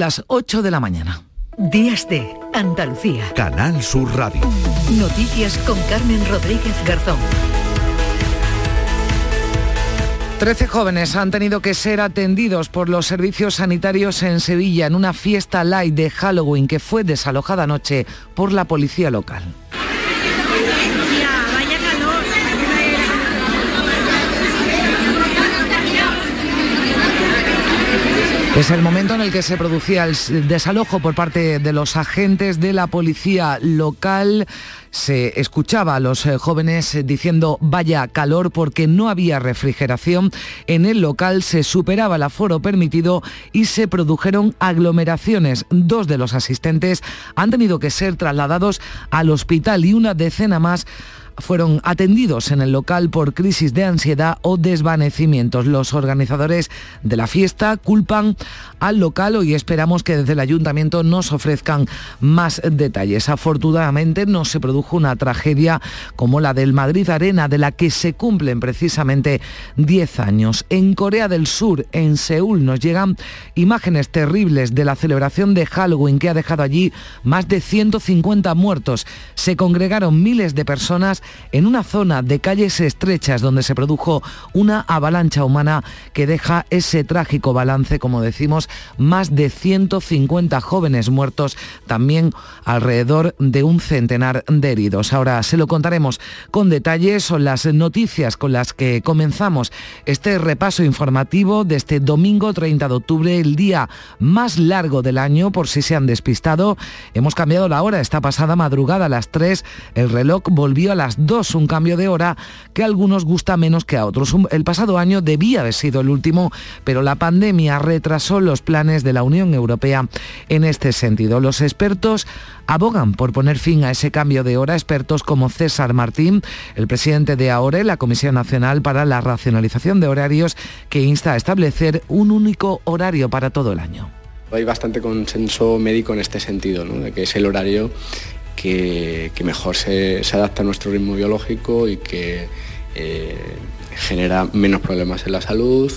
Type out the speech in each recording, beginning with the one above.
Las 8 de la mañana. Días de Andalucía. Canal Sur Radio. Noticias con Carmen Rodríguez Garzón. Trece jóvenes han tenido que ser atendidos por los servicios sanitarios en Sevilla en una fiesta light de Halloween que fue desalojada anoche por la policía local. Es el momento en el que se producía el desalojo por parte de los agentes de la policía local. Se escuchaba a los eh, jóvenes diciendo vaya calor porque no había refrigeración. En el local se superaba el aforo permitido y se produjeron aglomeraciones. Dos de los asistentes han tenido que ser trasladados al hospital y una decena más fueron atendidos en el local por crisis de ansiedad o desvanecimientos. Los organizadores de la fiesta culpan al local y esperamos que desde el ayuntamiento nos ofrezcan más detalles. Afortunadamente no se produjo una tragedia como la del Madrid Arena, de la que se cumplen precisamente 10 años. En Corea del Sur, en Seúl, nos llegan imágenes terribles de la celebración de Halloween que ha dejado allí más de 150 muertos. Se congregaron miles de personas en una zona de calles estrechas donde se produjo una avalancha humana que deja ese trágico balance, como decimos, más de 150 jóvenes muertos, también alrededor de un centenar de heridos. Ahora se lo contaremos con detalles, son las noticias con las que comenzamos este repaso informativo de este domingo 30 de octubre, el día más largo del año, por si se han despistado. Hemos cambiado la hora, esta pasada madrugada a las 3, el reloj volvió a las dos, un cambio de hora que a algunos gusta menos que a otros. El pasado año debía haber sido el último, pero la pandemia retrasó los planes de la Unión Europea en este sentido. Los expertos abogan por poner fin a ese cambio de hora, expertos como César Martín, el presidente de AORE, la Comisión Nacional para la Racionalización de Horarios, que insta a establecer un único horario para todo el año. Hay bastante consenso médico en este sentido, de que es el horario que, mejor se, adapta a nuestro ritmo biológico y que eh, genera menos problemas en la salud,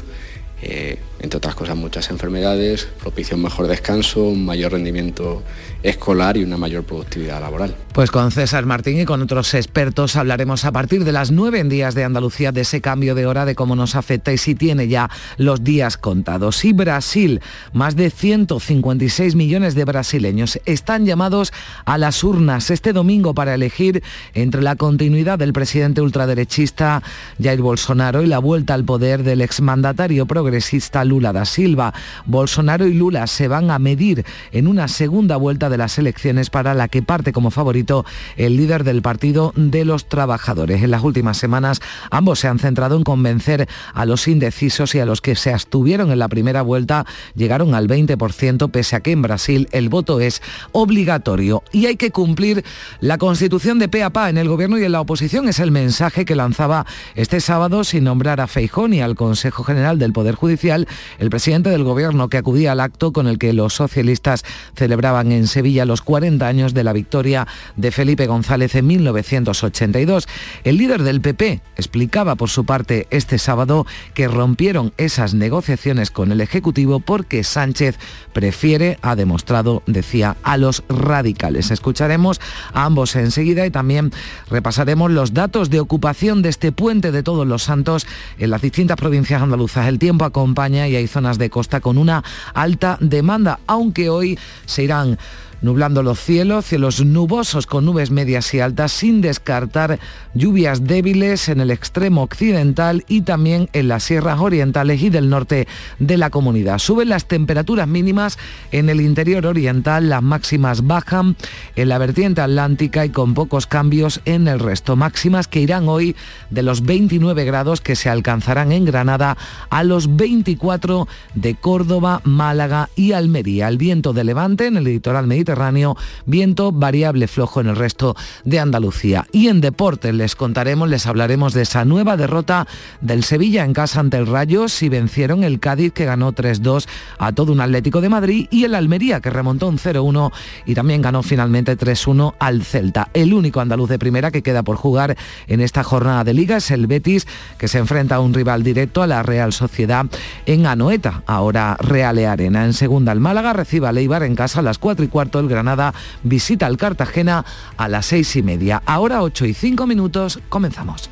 eh, entre otras cosas muchas enfermedades, propicia un mejor descanso, un mayor rendimiento escolar y una mayor productividad laboral. Pues con César Martín y con otros expertos hablaremos a partir de las nueve en días de Andalucía de ese cambio de hora, de cómo nos afecta y si tiene ya los días contados. Y Brasil, más de 156 millones de brasileños están llamados a las urnas este domingo para elegir entre la continuidad del presidente ultraderechista Jair Bolsonaro y la vuelta al poder del exmandatario progresista da Silva. Bolsonaro y Lula se van a medir en una segunda vuelta de las elecciones para la que parte como favorito el líder del Partido de los Trabajadores. En las últimas semanas ambos se han centrado en convencer a los indecisos y a los que se abstuvieron en la primera vuelta llegaron al 20% pese a que en Brasil el voto es obligatorio y hay que cumplir la constitución de pe en el gobierno y en la oposición es el mensaje que lanzaba este sábado sin nombrar a Feijón y al Consejo General del Poder Judicial el presidente del gobierno que acudía al acto con el que los socialistas celebraban en Sevilla Villa los 40 años de la victoria de Felipe González en 1982. El líder del PP explicaba por su parte este sábado que rompieron esas negociaciones con el Ejecutivo porque Sánchez prefiere, ha demostrado, decía, a los radicales. Escucharemos a ambos enseguida y también repasaremos los datos de ocupación de este puente de Todos los Santos en las distintas provincias andaluzas. El tiempo acompaña y hay zonas de costa con una alta demanda, aunque hoy se irán nublando los cielos, cielos nubosos con nubes medias y altas, sin descartar lluvias débiles en el extremo occidental y también en las sierras orientales y del norte de la comunidad. Suben las temperaturas mínimas en el interior oriental, las máximas bajan en la vertiente atlántica y con pocos cambios en el resto. Máximas que irán hoy de los 29 grados que se alcanzarán en Granada a los 24 de Córdoba, Málaga y Almería. El viento de levante en el litoral mediterráneo Mediterráneo, viento variable flojo en el resto de Andalucía. Y en deportes les contaremos, les hablaremos de esa nueva derrota del Sevilla en casa ante el Rayo, si vencieron el Cádiz que ganó 3-2 a todo un Atlético de Madrid y el Almería que remontó un 0-1 y también ganó finalmente 3-1 al Celta. El único andaluz de primera que queda por jugar en esta jornada de liga es el Betis que se enfrenta a un rival directo a la Real Sociedad en Anoeta, ahora Reale Arena. En segunda el Málaga recibe a Leibar en casa a las 4 y cuarto, el Granada visita al Cartagena a las 6 y media. Ahora 8 y 5 minutos, comenzamos.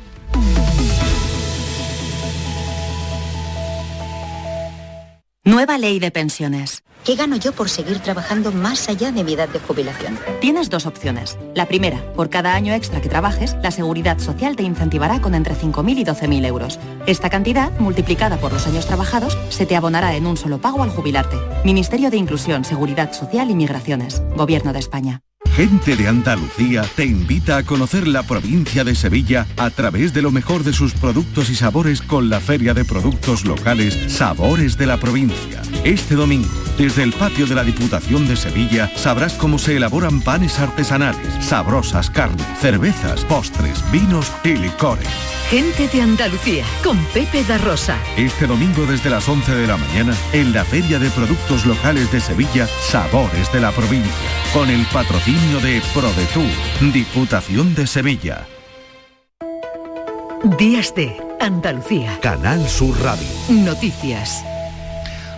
Nueva ley de pensiones. ¿Qué gano yo por seguir trabajando más allá de mi edad de jubilación? Tienes dos opciones. La primera, por cada año extra que trabajes, la Seguridad Social te incentivará con entre 5.000 y 12.000 euros. Esta cantidad, multiplicada por los años trabajados, se te abonará en un solo pago al jubilarte. Ministerio de Inclusión, Seguridad Social y Migraciones. Gobierno de España. Gente de Andalucía te invita a conocer la provincia de Sevilla a través de lo mejor de sus productos y sabores con la Feria de Productos Locales Sabores de la Provincia. Este domingo, desde el patio de la Diputación de Sevilla, sabrás cómo se elaboran panes artesanales, sabrosas carnes, cervezas, postres, vinos y licores. Gente de Andalucía, con Pepe da Rosa. Este domingo desde las 11 de la mañana, en la Feria de Productos Locales de Sevilla, Sabores de la Provincia, con el patrocinio de ProDetour, Diputación de Sevilla. Días de Andalucía. Canal Sur Radio. Noticias.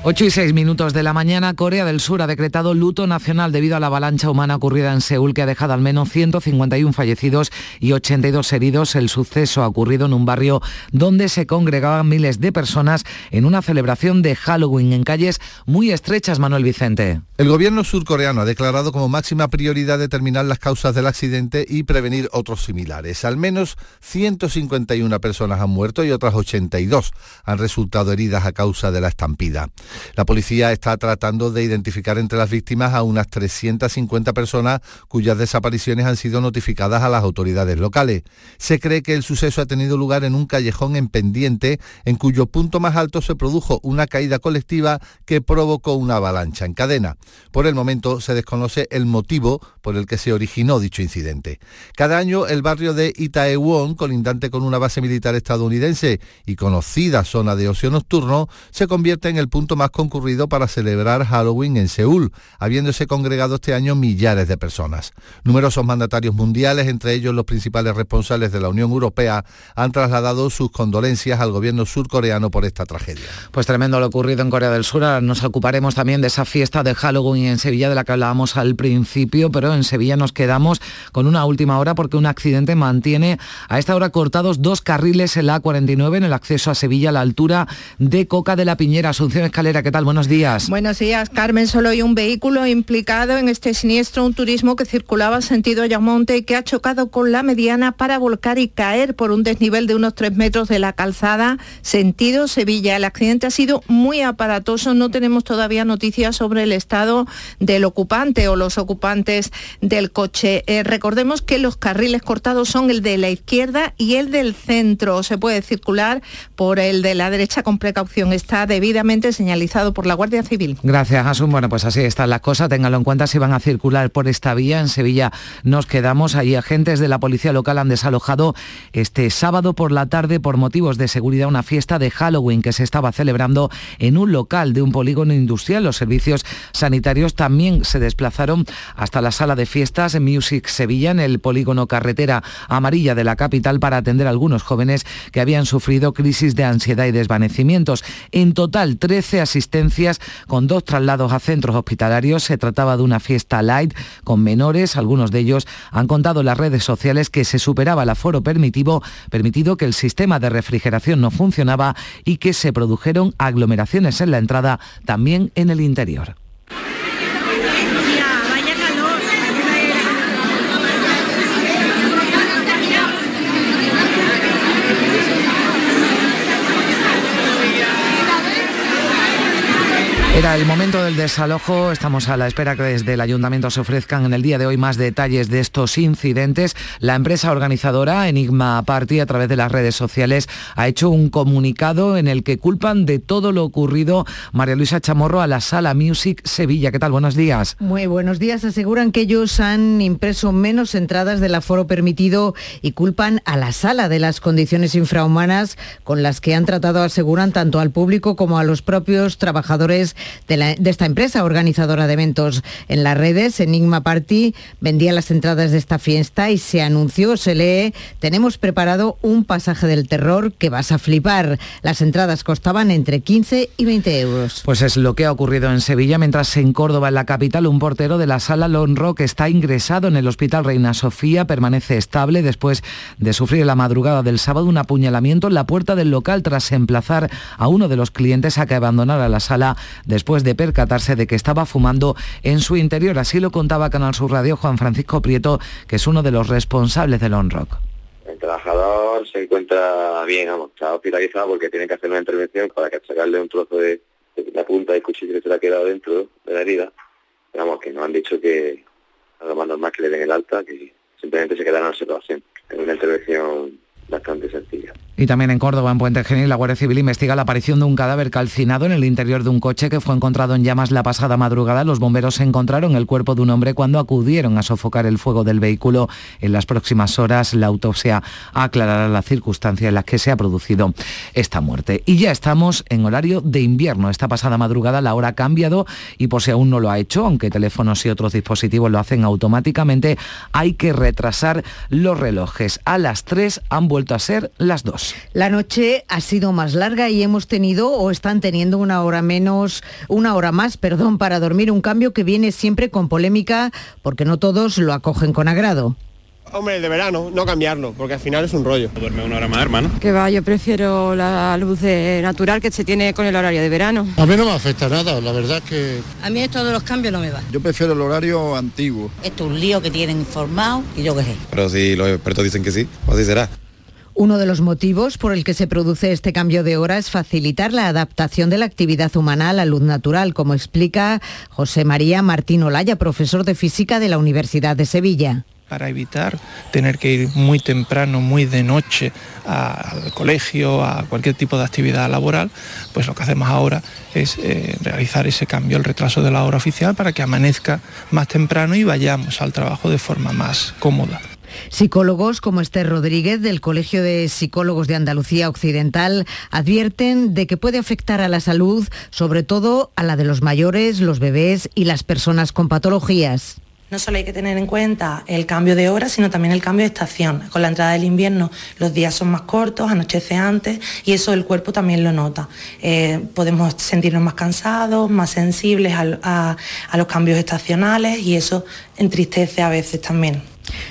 8 y 6 minutos de la mañana, Corea del Sur ha decretado luto nacional debido a la avalancha humana ocurrida en Seúl que ha dejado al menos 151 fallecidos y 82 heridos. El suceso ha ocurrido en un barrio donde se congregaban miles de personas en una celebración de Halloween en calles muy estrechas, Manuel Vicente. El gobierno surcoreano ha declarado como máxima prioridad determinar las causas del accidente y prevenir otros similares. Al menos 151 personas han muerto y otras 82 han resultado heridas a causa de la estampida. La policía está tratando de identificar entre las víctimas a unas 350 personas cuyas desapariciones han sido notificadas a las autoridades locales. Se cree que el suceso ha tenido lugar en un callejón en pendiente en cuyo punto más alto se produjo una caída colectiva que provocó una avalancha en cadena. Por el momento se desconoce el motivo por el que se originó dicho incidente. Cada año el barrio de Itaewon, colindante con una base militar estadounidense y conocida zona de ocio nocturno, se convierte en el punto más concurrido para celebrar Halloween en Seúl, habiéndose congregado este año millares de personas. Numerosos mandatarios mundiales, entre ellos los principales responsables de la Unión Europea, han trasladado sus condolencias al gobierno surcoreano por esta tragedia. Pues tremendo lo ocurrido en Corea del Sur. Nos ocuparemos también de esa fiesta de Halloween en Sevilla de la que hablábamos al principio, pero en Sevilla nos quedamos con una última hora porque un accidente mantiene a esta hora cortados dos carriles en la A49 en el acceso a Sevilla a la altura de Coca de la Piñera. Asunción Escalera, ¿qué tal? Buenos días. Buenos días, Carmen. Solo hay un vehículo implicado en este siniestro, un turismo que circulaba sentido Ayamonte y que ha chocado con la mediana para volcar y caer por un desnivel de unos tres metros de la calzada, sentido Sevilla. El accidente ha sido muy aparatoso. No tenemos todavía noticias sobre el estado del ocupante o los ocupantes del coche. Eh, recordemos que los carriles cortados son el de la izquierda y el del centro. Se puede circular por el de la derecha con precaución. Está debidamente señalizado por la Guardia Civil. Gracias, Asun. Bueno, pues así están las cosas. Ténganlo en cuenta si van a circular por esta vía. En Sevilla nos quedamos. Ahí agentes de la policía local han desalojado este sábado por la tarde por motivos de seguridad una fiesta de Halloween que se estaba celebrando en un local de un polígono industrial. Los servicios sanitarios también se desplazaron hasta la sala de fiestas Music Sevilla, en el polígono carretera amarilla de la capital, para atender a algunos jóvenes que habían sufrido crisis de ansiedad y desvanecimientos. En total, 13 asistencias con dos traslados a centros hospitalarios. Se trataba de una fiesta light con menores. Algunos de ellos han contado en las redes sociales que se superaba el aforo permitido, permitido que el sistema de refrigeración no funcionaba y que se produjeron aglomeraciones en la entrada, también en el interior. Era el momento del desalojo estamos a la espera que desde el ayuntamiento se ofrezcan en el día de hoy más detalles de estos incidentes. La empresa organizadora Enigma Party a través de las redes sociales ha hecho un comunicado en el que culpan de todo lo ocurrido María Luisa Chamorro a la Sala Music Sevilla. ¿Qué tal? Buenos días. Muy buenos días. Aseguran que ellos han impreso menos entradas del aforo permitido y culpan a la sala de las condiciones infrahumanas con las que han tratado, aseguran, tanto al público como a los propios trabajadores de, esta empresa organizadora de eventos en las redes. Enigma Party vendía las entradas de esta fiesta y se anunció, se lee, tenemos preparado un pasaje del terror que vas a flipar. Las entradas costaban entre 15 y 20 euros. Pues es lo que ha ocurrido en Sevilla, mientras en Córdoba, en la capital, un portero de la sala Lone Rock está ingresado en el Hospital Reina Sofía, permanece estable después de sufrir la madrugada del sábado un apuñalamiento en la puerta del local tras emplazar a uno de los clientes a que abandonara la sala después de percatarse de que estaba fumando en su interior. Así lo contaba Canal Sur Radio Juan Francisco Prieto, que es uno de los responsables del On Rock. El trabajador se encuentra bien, está hospitalizado porque tiene que hacer una intervención para que sacarle un trozo de, la punta del cuchillo que se le ha quedado dentro de la herida. Vamos, que nos han dicho que lo más normal que le den el alta, que simplemente se queda en observación. En una intervención bastante sencilla. Y también en Córdoba, en Puente Genil, la Guardia Civil investiga la aparición de un cadáver calcinado en el interior de un coche que fue encontrado en llamas la pasada madrugada. Los bomberos encontraron el cuerpo de un hombre cuando acudieron a sofocar el fuego del vehículo. En las próximas horas, la autopsia aclarará las circunstancias en las que se ha producido esta muerte. Y ya estamos en horario de invierno. Esta pasada madrugada la hora ha cambiado y por si aún no lo ha hecho, aunque teléfonos y otros dispositivos lo hacen automáticamente, hay que retrasar los relojes. A las 3 han vuelto a ser las 2. La noche ha sido más larga y hemos tenido o están teniendo una hora menos, una hora más, perdón, para dormir, un cambio que viene siempre con polémica porque no todos lo acogen con agrado. Hombre, de verano, no cambiarlo, porque al final es un rollo. Duerme una hora más, hermano. Que va, yo prefiero la luz natural que se tiene con el horario de verano. A mí no me afecta nada, la verdad es que... A mí esto de los cambios no me va. Yo prefiero el horario antiguo. Esto es un lío que tienen informado y yo qué sé. Pero si los expertos dicen que sí, pues así será. Uno de los motivos por el que se produce este cambio de hora es facilitar la adaptación de la actividad humana a la luz natural, como explica José María Martín Olaya, profesor de física de la Universidad de Sevilla para evitar tener que ir muy temprano, muy de noche al colegio, a cualquier tipo de actividad laboral, pues lo que hacemos ahora es eh, realizar ese cambio, el retraso de la hora oficial para que amanezca más temprano y vayamos al trabajo de forma más cómoda. Psicólogos como Esther Rodríguez del Colegio de Psicólogos de Andalucía Occidental advierten de que puede afectar a la salud, sobre todo a la de los mayores, los bebés y las personas con patologías. No solo hay que tener en cuenta el cambio de hora, sino también el cambio de estación. Con la entrada del invierno los días son más cortos, anochece antes y eso el cuerpo también lo nota. Eh, podemos sentirnos más cansados, más sensibles a los cambios estacionales y eso entristece a veces también.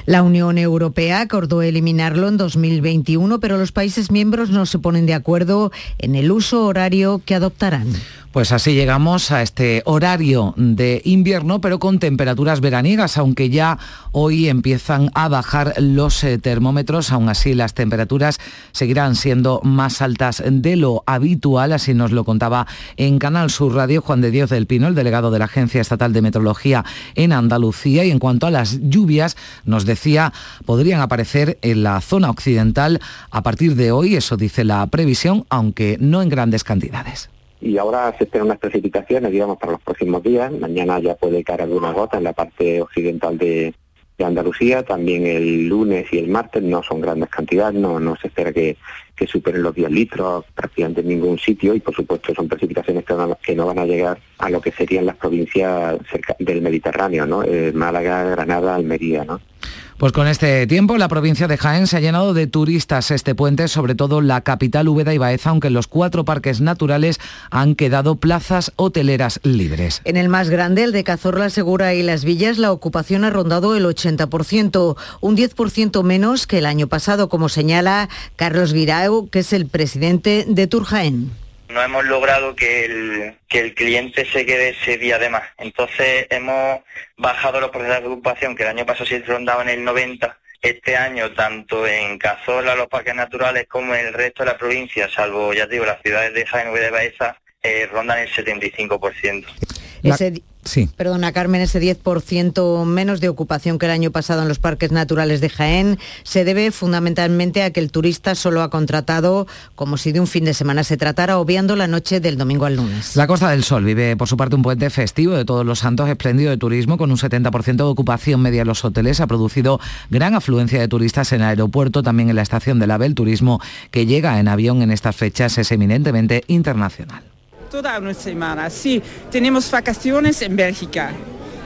La Unión Europea acordó eliminarlo en 2021, pero los países miembros no se ponen de acuerdo en el uso horario que adoptarán. Pues así llegamos a este horario de invierno, pero con temperaturas veraniegas, aunque ya hoy empiezan a bajar los eh, termómetros, aún así las temperaturas seguirán siendo más altas de lo habitual, así nos lo contaba en Canal Sur Radio Juan de Dios del Pino, el delegado de la Agencia Estatal de Meteorología en Andalucía, y en cuanto a las lluvias, nos decía, podrían aparecer en la zona occidental a partir de hoy, eso dice la previsión, aunque no en grandes cantidades y ahora se esperan unas precipitaciones, digamos, para los próximos días. Mañana ya puede caer alguna gota en la parte occidental de, Andalucía. También el lunes y el martes no son grandes cantidades, no, no se espera que, que superen los 10 litros prácticamente en ningún sitio y por supuesto son precipitaciones que no, que no van a llegar a lo que serían las provincias cerca del Mediterráneo, ¿no? Eh, Málaga, Granada, Almería, ¿no? Pues con este tiempo la provincia de Jaén se ha llenado de turistas este puente, sobre todo la capital Úbeda y Baeza, aunque en los cuatro parques naturales han quedado plazas hoteleras libres. En el más grande, el de Cazorla Segura y Las Villas, la ocupación ha rondado el 80%, un 10% menos que el año pasado, como señala Carlos Que es el presidente de Tour Jaén no hemos logrado que el, que el cliente se quede ese día de más. Entonces hemos bajado los procesos de ocupación, que el año pasado se rondaba en el 90, este año tanto en Cazorla, los parques naturales, como en el resto de la provincia, salvo, ya digo, las ciudades de Jaén y de Baeza, eh, rondan el 75%. Ese, sí. Perdona, Carmen, ese 10% menos de ocupación que el año pasado en los parques naturales de Jaén se debe fundamentalmente a que el turista solo ha contratado como si de un fin de semana se tratara, obviando la noche del domingo al lunes. La Costa del Sol vive, por su parte, un puente festivo de todos los santos espléndido de turismo con un 70% de ocupación media en los hoteles. Ha producido gran afluencia de turistas en el aeropuerto, también en la estación de la El turismo que llega en avión en estas fechas es eminentemente internacional toda una semana. Sí, tenemos vacaciones en Bélgica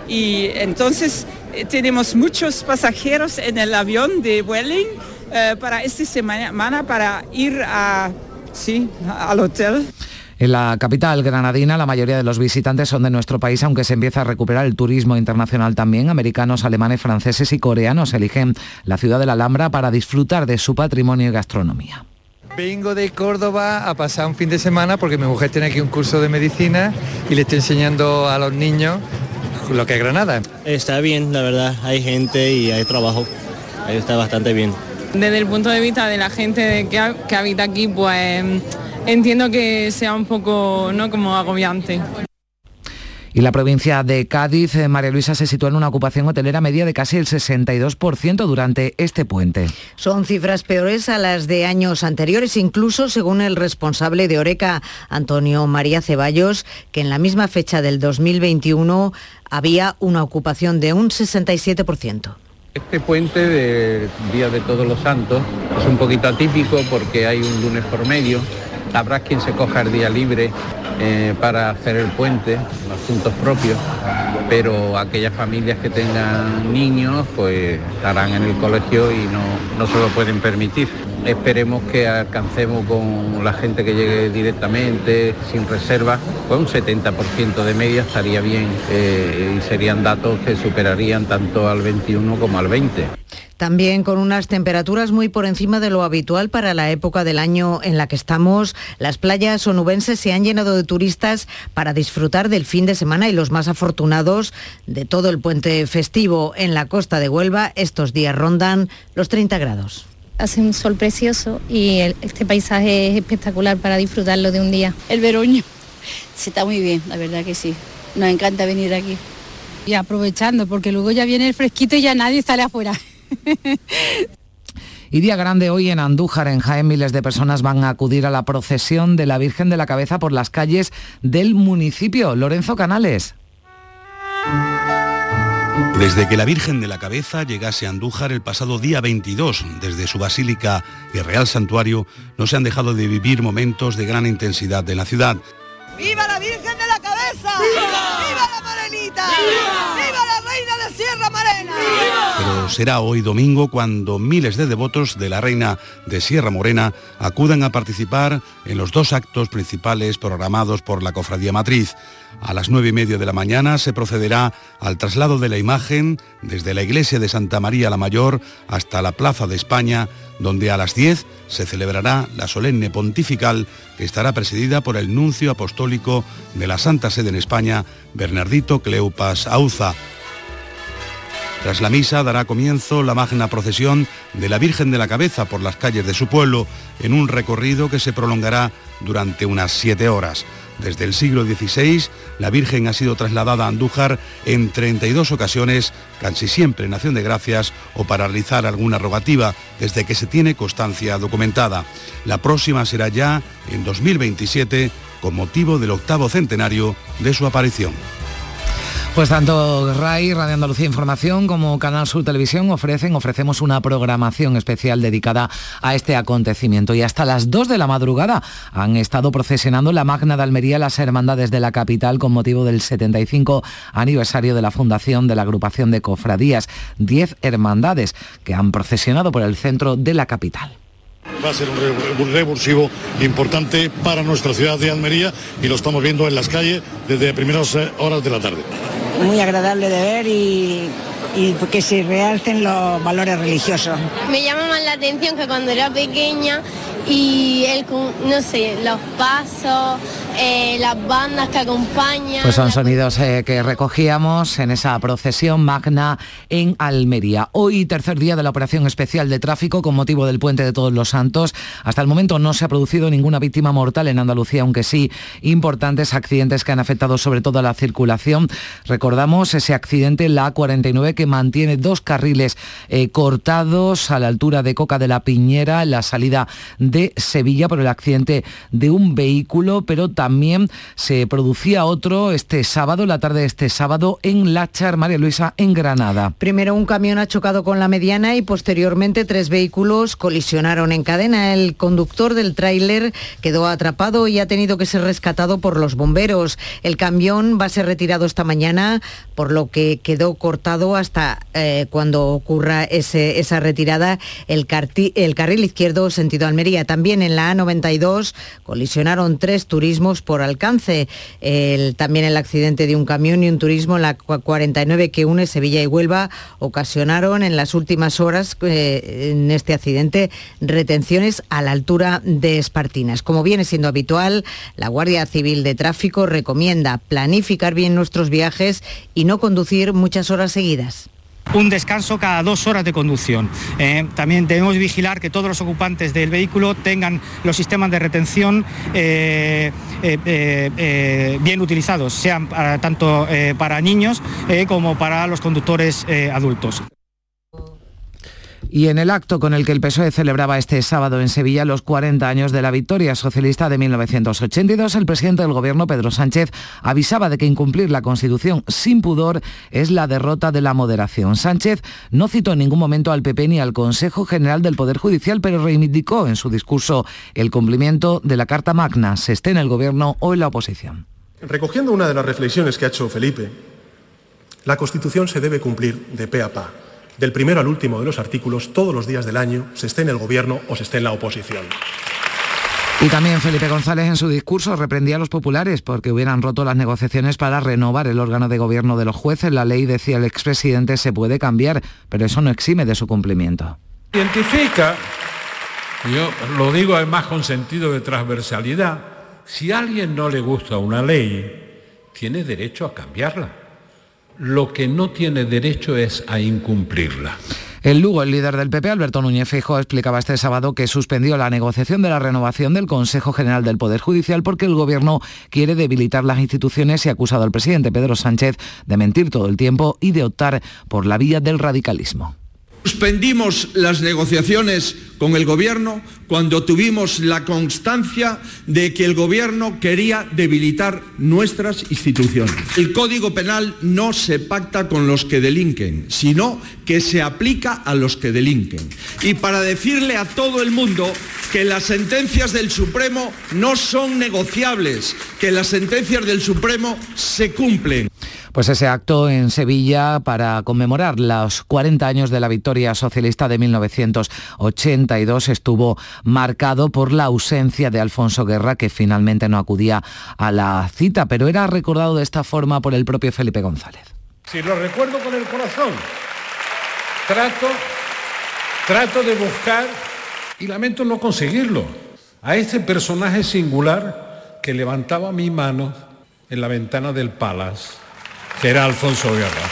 y entonces eh, tenemos muchos pasajeros en el avión de Vueling eh, para esta semana para ir a, sí, al hotel. En la capital granadina la mayoría de los visitantes son de nuestro país, aunque se empieza a recuperar el turismo internacional también. Americanos, alemanes, franceses y coreanos eligen la ciudad de la Alhambra para disfrutar de su patrimonio y gastronomía. Vengo de Córdoba a pasar un fin de semana porque mi mujer tiene aquí un curso de medicina y le estoy enseñando a los niños lo que es Granada. Está bien, la verdad, hay gente y hay trabajo, ahí está bastante bien. Desde el punto de vista de la gente que, que habita aquí, pues entiendo que sea un poco no como agobiante. Y la provincia de Cádiz, eh, María Luisa, se sitúa en una ocupación hotelera media de casi el 62% durante este puente. Son cifras peores a las de años anteriores, incluso según el responsable de Oreca, Antonio María Ceballos, que en la misma fecha del 2021 había una ocupación de un 67%. Este puente de Día de Todos los Santos es un poquito atípico porque hay un lunes por medio. Habrá quien se coja el día libre eh, para hacer el puente, asuntos propios, pero aquellas familias que tengan niños pues estarán en el colegio y no, no se lo pueden permitir. Esperemos que alcancemos con la gente que llegue directamente, sin reserva, pues un 70% de media estaría bien eh, y serían datos que superarían tanto al 21 como al 20. También con unas temperaturas muy por encima de lo habitual para la época del año en la que estamos, las playas onubenses se han llenado de turistas para disfrutar del fin de semana y los más afortunados de todo el puente festivo en la costa de Huelva estos días rondan los 30 grados. Hace un sol precioso y este paisaje es espectacular para disfrutarlo de un día. El veroño. Se está muy bien, la verdad que sí. Nos encanta venir aquí. Y aprovechando, porque luego ya viene el fresquito y ya nadie sale afuera. Y día grande hoy en Andújar, en Jaén, miles de personas van a acudir a la procesión de la Virgen de la Cabeza por las calles del municipio. Lorenzo Canales. Desde que la Virgen de la Cabeza llegase a Andújar el pasado día 22, desde su basílica y Real Santuario, no se han dejado de vivir momentos de gran intensidad en la ciudad. ¡Viva la Virgen de la Cabeza! ¡Viva, la Morenita! ¡Viva! la Reina de Sierra Morena! Pero será hoy domingo cuando miles de devotos de la Reina de Sierra Morena acudan a participar en los dos actos principales programados por la Cofradía Matriz. A las nueve y media de la mañana se procederá al traslado de la imagen desde la iglesia de Santa María la Mayor hasta la Plaza de España, donde a las 10 se celebrará la solemne pontifical que estará presidida por el nuncio apostólico de la Santa Sede en España, Bernardito Cleupas Auza. Tras la misa dará comienzo la magna procesión de la Virgen de la Cabeza por las calles de su pueblo, en un recorrido que se prolongará durante unas siete horas. Desde el siglo XVI, la Virgen ha sido trasladada a Andújar en 32 ocasiones, casi siempre en acción de gracias o para realizar alguna rogativa, desde que se tiene constancia documentada. La próxima será ya en 2027, con motivo del octavo centenario de su aparición. Pues tanto RAI, Radio Andalucía Información, como Canal Sur Televisión ofrecen, ofrecemos una programación especial dedicada a este acontecimiento. Y hasta las 2 de la madrugada han estado procesionando la Magna de Almería las hermandades de la capital con motivo del 75 aniversario de la fundación de la agrupación de cofradías. 10 hermandades que han procesionado por el centro de la capital va a ser un revulsivo importante para nuestra ciudad de Almería y lo estamos viendo en las calles desde primeras eh, horas de la tarde. Muy agradable de ver y, que se realcen los valores religiosos. Me llama más la atención que cuando era pequeña y el, no sé, los pasos, eh, las bandas que acompañan. Pues son sonidos eh, que recogíamos en esa procesión magna en Almería. Hoy, tercer día de la operación especial de tráfico con motivo del puente de Todos los Santos. Hasta el momento no se ha producido ninguna víctima mortal en Andalucía, aunque sí importantes accidentes que han afectado sobre todo a la circulación. Recordamos ese accidente en la A49 que mantiene dos carriles eh, cortados a la altura de Coca de la Piñera en la salida de Sevilla por el accidente de un vehículo, pero también se producía otro este sábado, la tarde de este sábado, en Lachar, María Luisa, en Granada. Primero un camión ha chocado con la mediana y posteriormente tres vehículos colisionaron en cadena. El conductor del tráiler quedó atrapado y ha tenido que ser rescatado por los bomberos. El camión va a ser retirado esta mañana, por lo que quedó cortado hasta eh, cuando ocurra esa retirada el, el carril izquierdo sentido Almería. También en la A92 colisionaron tres turismos por alcance. También el accidente de un camión y un turismo en la 49 que une Sevilla y Huelva ocasionaron en las últimas horas eh, en este accidente retenciones a la altura de Espartinas. Como viene siendo habitual, la Guardia Civil de Tráfico recomienda planificar bien nuestros viajes y no conducir muchas horas seguidas un descanso cada dos horas de conducción. Eh, también debemos vigilar que todos los ocupantes del vehículo tengan los sistemas de retención eh, eh, bien utilizados, sean tanto para niños como para los conductores adultos. Y en el acto con el que el PSOE celebraba este sábado en Sevilla los 40 años de la victoria socialista de 1982, el presidente del gobierno, Pedro Sánchez, avisaba de que incumplir la Constitución sin pudor es la derrota de la moderación. Sánchez no citó en ningún momento al PP ni al Consejo General del Poder Judicial, pero reivindicó en su discurso el cumplimiento de la Carta Magna, se esté en el gobierno o en la oposición. Recogiendo una de las reflexiones que ha hecho Felipe, la Constitución se debe cumplir de pe a pa del primero al último de los artículos todos los días del año, se esté en el gobierno o se esté en la oposición. Y también Felipe González en su discurso reprendía a los populares porque hubieran roto las negociaciones para renovar el órgano de gobierno de los jueces. La ley, decía el expresidente, se puede cambiar, pero eso no exime de su cumplimiento. Identifica, yo lo digo además con sentido de transversalidad, si a alguien no le gusta una ley, tiene derecho a cambiarla lo que no tiene derecho es a incumplirla. El Lugo, el líder del PP, Alberto Núñez Fijo, explicaba este sábado que suspendió la negociación de la renovación del Consejo General del Poder Judicial porque el Gobierno quiere debilitar las instituciones y ha acusado al presidente Pedro Sánchez de mentir todo el tiempo y de optar por la vía del radicalismo. Suspendimos las negociaciones con el Gobierno cuando tuvimos la constancia de que el Gobierno quería debilitar nuestras instituciones. El Código Penal no se pacta con los que delinquen, sino que se aplica a los que delinquen. Y para decirle a todo el mundo que las sentencias del Supremo no son negociables, que las sentencias del Supremo se cumplen. Pues ese acto en Sevilla para conmemorar los 40 años de la victoria socialista de 1982 estuvo marcado por la ausencia de Alfonso Guerra, que finalmente no acudía a la cita, pero era recordado de esta forma por el propio Felipe González. Si lo recuerdo con el corazón, trato, trato de buscar y lamento no conseguirlo a este personaje singular que levantaba mi mano en la ventana del Palace que era Alfonso Guerra.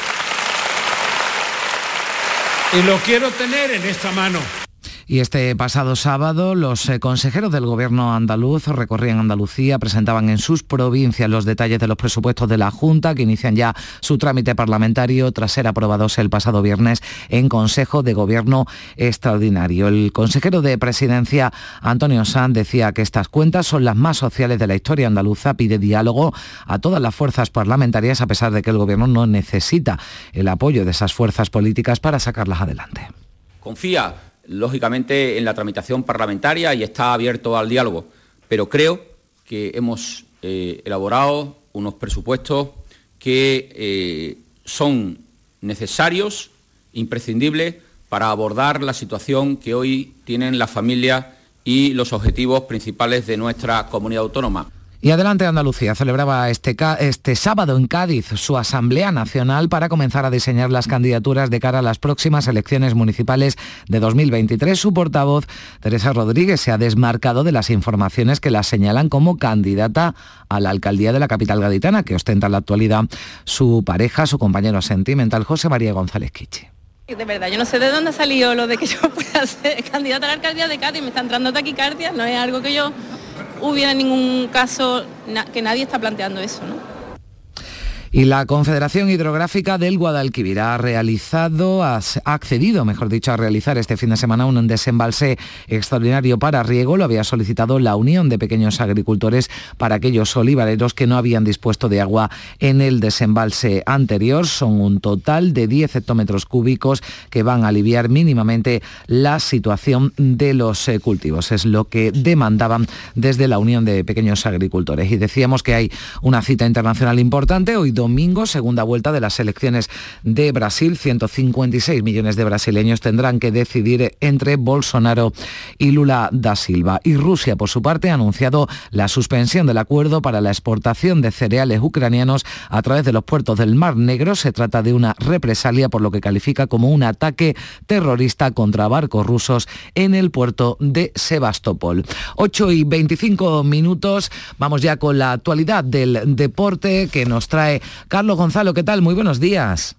Y lo quiero tener en esta mano. Y este pasado sábado los eh, consejeros del gobierno andaluz recorrían Andalucía, presentaban en sus provincias los detalles de los presupuestos de la Junta que inician ya su trámite parlamentario tras ser aprobados el pasado viernes en Consejo de Gobierno Extraordinario. El consejero de Presidencia, Antonio Sanz, decía que estas cuentas son las más sociales de la historia andaluza, pide diálogo a todas las fuerzas parlamentarias a pesar de que el gobierno no necesita el apoyo de esas fuerzas políticas para sacarlas adelante. Confía lógicamente, en la tramitación parlamentaria y está abierto al diálogo. Pero creo que hemos eh, elaborado unos presupuestos que eh, son necesarios, imprescindibles, para abordar la situación que hoy tienen las familias y los objetivos principales de nuestra comunidad autónoma. Y adelante Andalucía celebraba este, este, sábado en Cádiz su Asamblea Nacional para comenzar a diseñar las candidaturas de cara a las próximas elecciones municipales de 2023. Su portavoz, Teresa Rodríguez, se ha desmarcado de las informaciones que la señalan como candidata a la alcaldía de la capital gaditana, que ostenta en la actualidad su pareja, su compañero sentimental, José María González Quiche. De verdad, yo no sé de dónde ha salido lo de que yo pueda ser candidata a la alcaldía de Cádiz, me está entrando taquicardia, no es algo que yo hubiera ningún caso que nadie está planteando eso. Y la Confederación Hidrográfica del Guadalquivir ha realizado, ha accedido, mejor dicho, a realizar este fin de semana un desembalse extraordinario para riego. Lo había solicitado la Unión de Pequeños Agricultores para aquellos olivareros que no habían dispuesto de agua en el desembalse anterior. Son un total de 10 hectómetros cúbicos que van a aliviar mínimamente la situación de los eh, cultivos. Es lo que demandaban desde la Unión de Pequeños Agricultores. Y decíamos que hay una cita internacional importante. Hoy domingo, segunda vuelta de las elecciones de Brasil. 156 millones de brasileños tendrán que decidir entre Bolsonaro y Lula da Silva. Y Rusia, por su parte, ha anunciado la suspensión del acuerdo para la exportación de cereales ucranianos a través de los puertos del Mar Negro. Se trata de una represalia por lo que califica como un ataque terrorista contra barcos rusos en el puerto de Sebastopol. 8 y 25 minutos. Vamos ya con la actualidad del deporte que nos trae Carlos Gonzalo, ¿qué tal? Muy buenos días.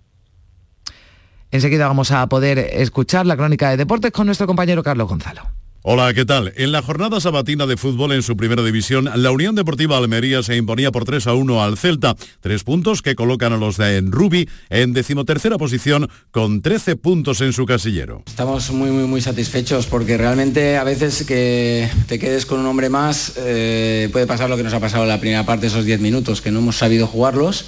Enseguida vamos a poder escuchar la crónica de deportes con nuestro compañero Carlos Gonzalo. Hola, ¿qué tal? En la jornada sabatina de fútbol en su primera división, la Unión Deportiva Almería se imponía por 3 a 1 al Celta. Tres puntos que colocan a los de Enrubi en decimotercera posición con 13 puntos en su casillero. Estamos muy, muy, muy satisfechos porque realmente a veces que te quedes con un hombre más eh, puede pasar lo que nos ha pasado en la primera parte, esos 10 minutos, que no hemos sabido jugarlos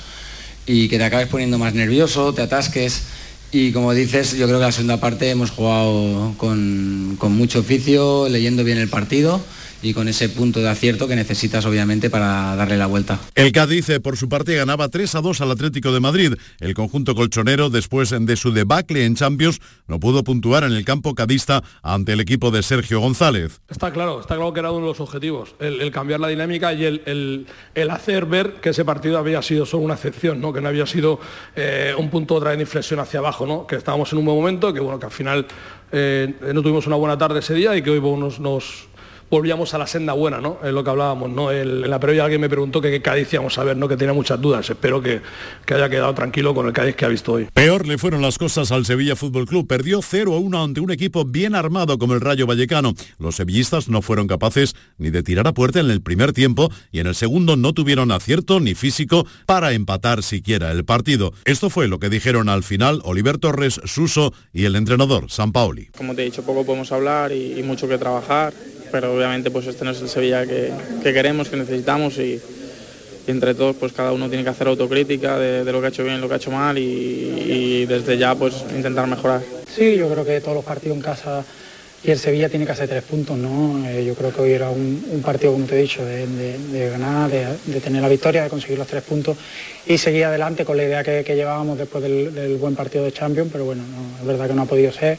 y que te acabes poniendo más nervioso, te atasques. Y como dices, yo creo que la segunda parte hemos jugado con, mucho oficio, leyendo bien el partido y con ese punto de acierto que necesitas obviamente para darle la vuelta. El Cádiz eh, por su parte ganaba 3 a 2 al Atlético de Madrid. El conjunto colchonero después de su debacle en Champions no pudo puntuar en el campo cadista ante el equipo de Sergio González. Está claro, está claro que era uno de los objetivos, el, cambiar la dinámica y el, hacer ver que ese partido había sido solo una excepción, ¿no? que no había sido eh, un punto de inflexión hacia abajo, ¿no? que estábamos en un buen momento, que bueno, que al final eh, no tuvimos una buena tarde ese día y que hoy nos, nos volvíamos a la senda buena, ¿no? Es lo que hablábamos, ¿no? en la previa alguien me preguntó que qué Cádiz íbamos a ver, ¿no? Que tenía muchas dudas. Espero que, que, haya quedado tranquilo con el Cádiz que ha visto hoy. Peor le fueron las cosas al Sevilla Fútbol Club. Perdió 0 a 1 ante un equipo bien armado como el Rayo Vallecano. Los sevillistas no fueron capaces ni de tirar a puerta en el primer tiempo y en el segundo no tuvieron acierto ni físico para empatar siquiera el partido. Esto fue lo que dijeron al final Oliver Torres, Suso y el entrenador San Paoli. Como te he dicho, poco podemos hablar y, y mucho que trabajar pero obviamente pues este no es el Sevilla que, queremos, que necesitamos y, entre todos pues cada uno tiene que hacer autocrítica de, lo que ha hecho bien, lo que ha hecho mal y, desde ya pues intentar mejorar. Sí, yo creo que todos los partidos en casa y el Sevilla tiene que hacer tres puntos, ¿no? Eh, yo creo que hoy era un, partido, como te he dicho, de, ganar, de, tener la victoria, de conseguir los tres puntos y seguir adelante con la idea que, llevábamos después del, buen partido de Champions, pero bueno, es verdad que no ha podido ser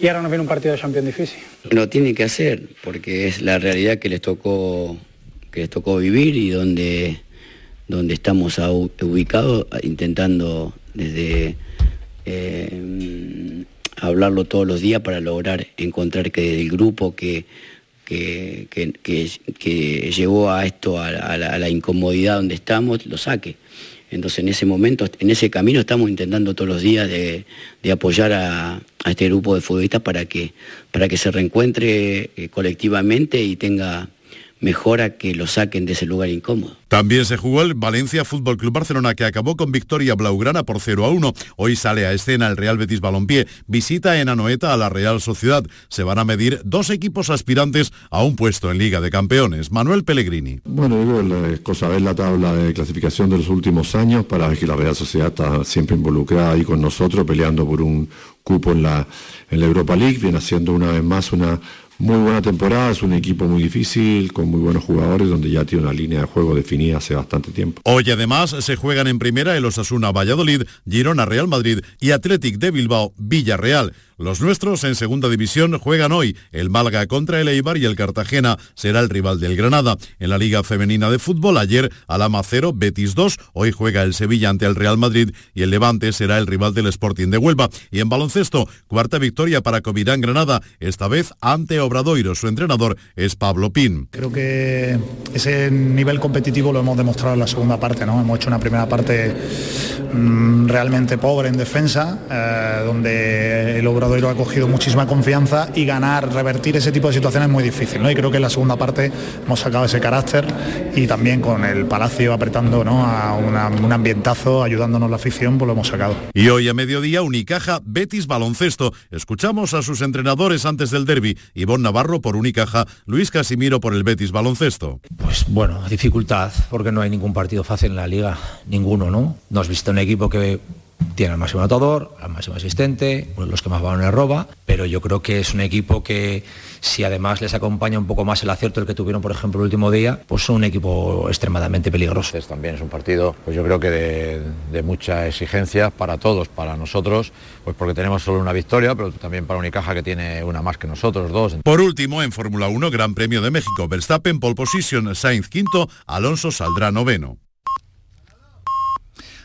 y ahora nos viene un partido de Champions difícil. Lo tienen que hacer porque es la realidad que les tocó, que les tocó vivir y donde, donde estamos ubicados intentando desde eh, hablarlo todos los días para lograr encontrar que el grupo que, que, que, llevó a esto, a, la, incomodidad donde estamos, lo saque. Entonces en ese momento, en ese camino estamos intentando todos los días de, apoyar a, este grupo de futbolistas para que, para que se reencuentre eh, colectivamente y tenga mejora que lo saquen de ese lugar incómodo. También se jugó el Valencia Fútbol Club Barcelona que acabó con victoria blaugrana por 0 a 1. Hoy sale a escena el Real Betis Balompié. Visita en Anoeta a la Real Sociedad. Se van a medir dos equipos aspirantes a un puesto en Liga de Campeones. Manuel Pellegrini. Bueno, digo, es cosa ver la tabla de clasificación de los últimos años para ver que la Real Sociedad está siempre involucrada ahí con nosotros peleando por un cupo en la, en la Europa League. Viene haciendo una vez más una muy buena temporada, es un equipo muy difícil, con muy buenos jugadores, donde ya tiene una línea de juego definida hace bastante tiempo. Hoy además se juegan en primera el Osasuna Valladolid, Girona Real Madrid y Athletic de Bilbao Villarreal. Los nuestros en segunda división juegan hoy el Málaga contra el Eibar y el Cartagena será el rival del Granada. En la Liga Femenina de Fútbol ayer Alama 0, Betis 2, hoy juega el Sevilla ante el Real Madrid y el Levante será el rival del Sporting de Huelva. Y en baloncesto, cuarta victoria para Covirán Granada, esta vez ante Obradoiro. Su entrenador es Pablo Pin. Creo que ese nivel competitivo lo hemos demostrado en la segunda parte, ¿no? Hemos hecho una primera parte mmm, realmente pobre en defensa, eh, donde el Obradoiro ha cogido muchísima confianza y ganar, revertir ese tipo de situaciones es muy difícil, ¿no? Y creo que en la segunda parte hemos sacado ese carácter y también con el Palacio apretando ¿no? a una, un ambientazo, ayudándonos la afición, pues lo hemos sacado. Y hoy a mediodía, Unicaja Betis Baloncesto. Escuchamos a sus entrenadores antes del derby, Ivonne Navarro por Unicaja, Luis Casimiro por el Betis Baloncesto. Pues bueno, dificultad, porque no hay ningún partido fácil en la liga, ninguno, ¿no? No has visto un equipo que tiene al máximo anotador, al máximo asistente, uno de los que más balones roba, pero yo creo que es un equipo que si además les acompaña un poco más el acierto el que tuvieron, por ejemplo, el último día, pues son un equipo extremadamente peligroso. También es un partido, pues yo creo que de, de mucha exigencia para todos, para nosotros, pues porque tenemos solo una victoria, pero también para Unicaja que tiene una más que nosotros, dos. Por último, en Fórmula 1, Gran Premio de México, Verstappen, pole position, Sainz quinto, Alonso saldrá noveno.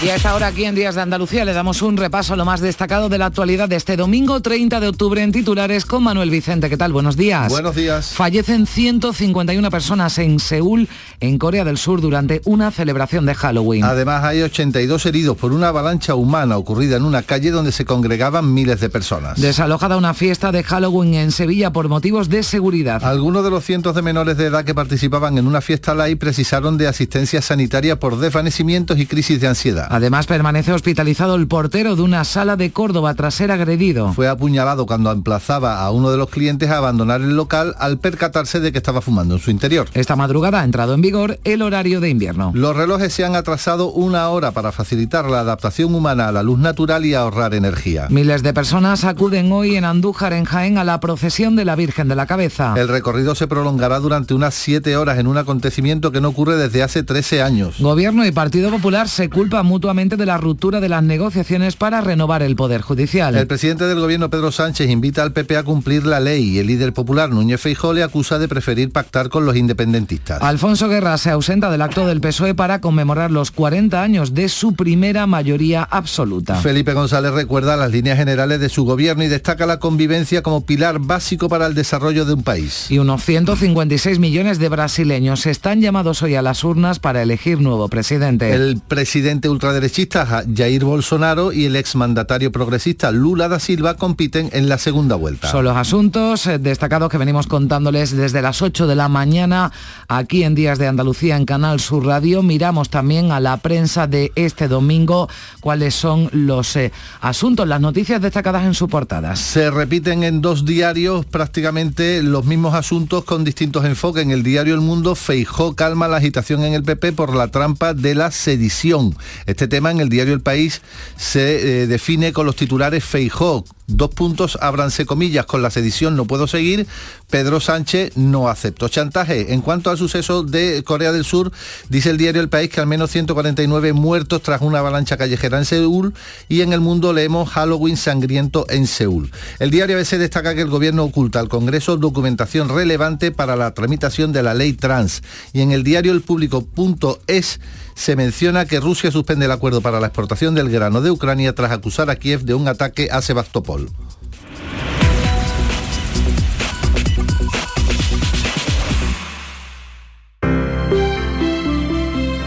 Y a esta hora aquí en Días de Andalucía le damos un repaso a lo más destacado de la actualidad de este domingo 30 de octubre en titulares con Manuel Vicente. ¿Qué tal? Buenos días. Buenos días. Fallecen 151 personas en Seúl, en Corea del Sur, durante una celebración de Halloween. Además hay 82 heridos por una avalancha humana ocurrida en una calle donde se congregaban miles de personas. Desalojada una fiesta de Halloween en Sevilla por motivos de seguridad. Algunos de los cientos de menores de edad que participaban en una fiesta live precisaron de asistencia sanitaria por desvanecimientos y crisis de ansiedad. Además, permanece hospitalizado el portero de una sala de Córdoba tras ser agredido. Fue apuñalado cuando emplazaba a uno de los clientes a abandonar el local al percatarse de que estaba fumando en su interior. Esta madrugada ha entrado en vigor el horario de invierno. Los relojes se han atrasado una hora para facilitar la adaptación humana a la luz natural y ahorrar energía. Miles de personas acuden hoy en Andújar, en Jaén, a la procesión de la Virgen de la Cabeza. El recorrido se prolongará durante unas siete horas en un acontecimiento que no ocurre desde hace 13 años. Gobierno y Partido Popular se culpan mutuamente de la ruptura de las negociaciones para renovar el Poder Judicial. El presidente del Gobierno, Pedro Sánchez, invita al PP a cumplir la ley y el líder popular, Núñez Feijóo, le acusa de preferir pactar con los independentistas. Alfonso Guerra se ausenta del acto del PSOE para conmemorar los 40 años de su primera mayoría absoluta. Felipe González recuerda las líneas generales de su gobierno y destaca la convivencia como pilar básico para el desarrollo de un país. Y unos 156 millones de brasileños están llamados hoy a las urnas para elegir nuevo presidente. El presidente ultraderechista Jair Bolsonaro y el exmandatario progresista Lula da Silva compiten en la segunda vuelta. Son los asuntos eh, destacados que venimos contándoles desde las 8 de la mañana aquí en Días de Andalucía en Canal Sur Radio. Miramos también a la prensa de este domingo cuáles son los eh, asuntos, las noticias destacadas en su portada. Se repiten en dos diarios prácticamente los mismos asuntos con distintos enfoques. En el diario El Mundo, Feijó calma la agitación en el PP por la trampa de la sedición. Este tema en el diario El País se eh, define con los titulares Feijó, dos puntos, ábranse comillas, con la sedición no puedo seguir, Pedro Sánchez no aceptó chantaje. En cuanto al suceso de Corea del Sur, dice el diario El País que al menos 149 muertos tras una avalancha callejera en Seúl y en el mundo leemos Halloween sangriento en Seúl. El diario ABC destaca que el gobierno oculta al Congreso documentación relevante para la tramitación de la ley trans y en el diario El Público.es se menciona que Rusia suspende el acuerdo para la exportación del grano de Ucrania tras acusar a Kiev de un ataque a Sebastopol.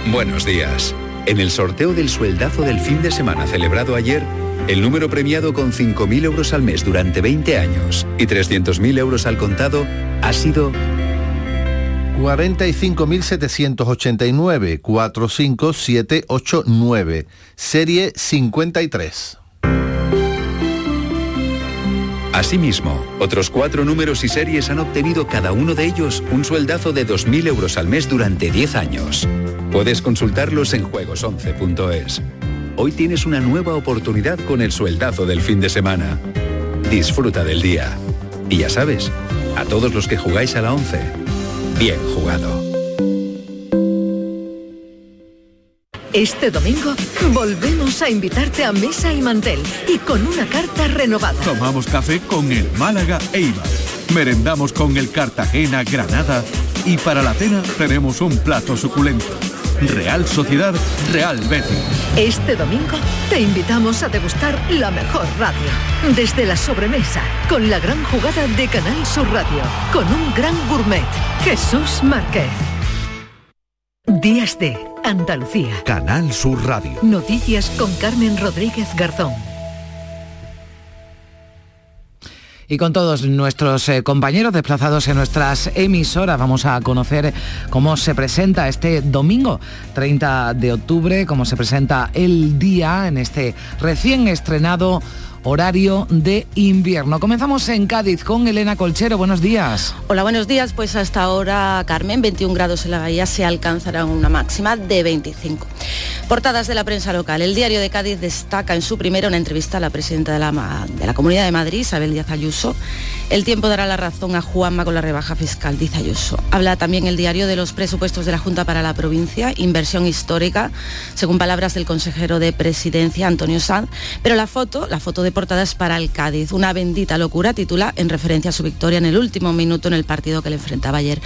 Buenos días. En el sorteo del sueldazo del fin de semana celebrado ayer, el número premiado con 5.000 euros al mes durante 20 años y 300.000 euros al contado ha sido 45.789 45789, serie 53. Asimismo, otros cuatro números y series han obtenido cada uno de ellos un sueldazo de 2.000 euros al mes durante 10 años. Puedes consultarlos en juegos11.es. Hoy tienes una nueva oportunidad con el sueldazo del fin de semana. Disfruta del día. Y ya sabes, a todos los que jugáis a la 11, Bien jugado. Este domingo volvemos a invitarte a Mesa y Mantel y con una carta renovada. Tomamos café con el Málaga Eibar. Merendamos con el Cartagena Granada y para la cena tenemos un plato suculento. Real Sociedad, Real Betis. Este domingo te invitamos a degustar la mejor radio. Desde la sobremesa, con la gran jugada de Canal Sur Radio, con un gran gourmet, Jesús Márquez. Días de Andalucía. Canal Sur Radio. Noticias con Carmen Rodríguez Garzón. Y con todos nuestros eh, compañeros desplazados en nuestras emisoras vamos a conocer cómo se presenta este domingo 30 de octubre, cómo se presenta el día en este recién estrenado horario de invierno. Comenzamos en Cádiz con Elena Colchero. Buenos días. Hola, buenos días. Pues hasta ahora, Carmen, 21 grados en la bahía, se alcanzará una máxima de 25. Portadas de la prensa local. El diario de Cádiz destaca en su primera una entrevista a la presidenta de la, Comunidad de Madrid, Isabel Díaz Ayuso. El tiempo dará la razón a Juanma con la rebaja fiscal, dice Ayuso. Habla también el diario de los presupuestos de la Junta para la provincia, inversión histórica, según palabras del consejero de presidencia, Antonio Sanz. Pero la foto, la foto de portada es para el Cádiz. Una bendita locura titula en referencia a su victoria en el último minuto en el partido que le enfrentaba ayer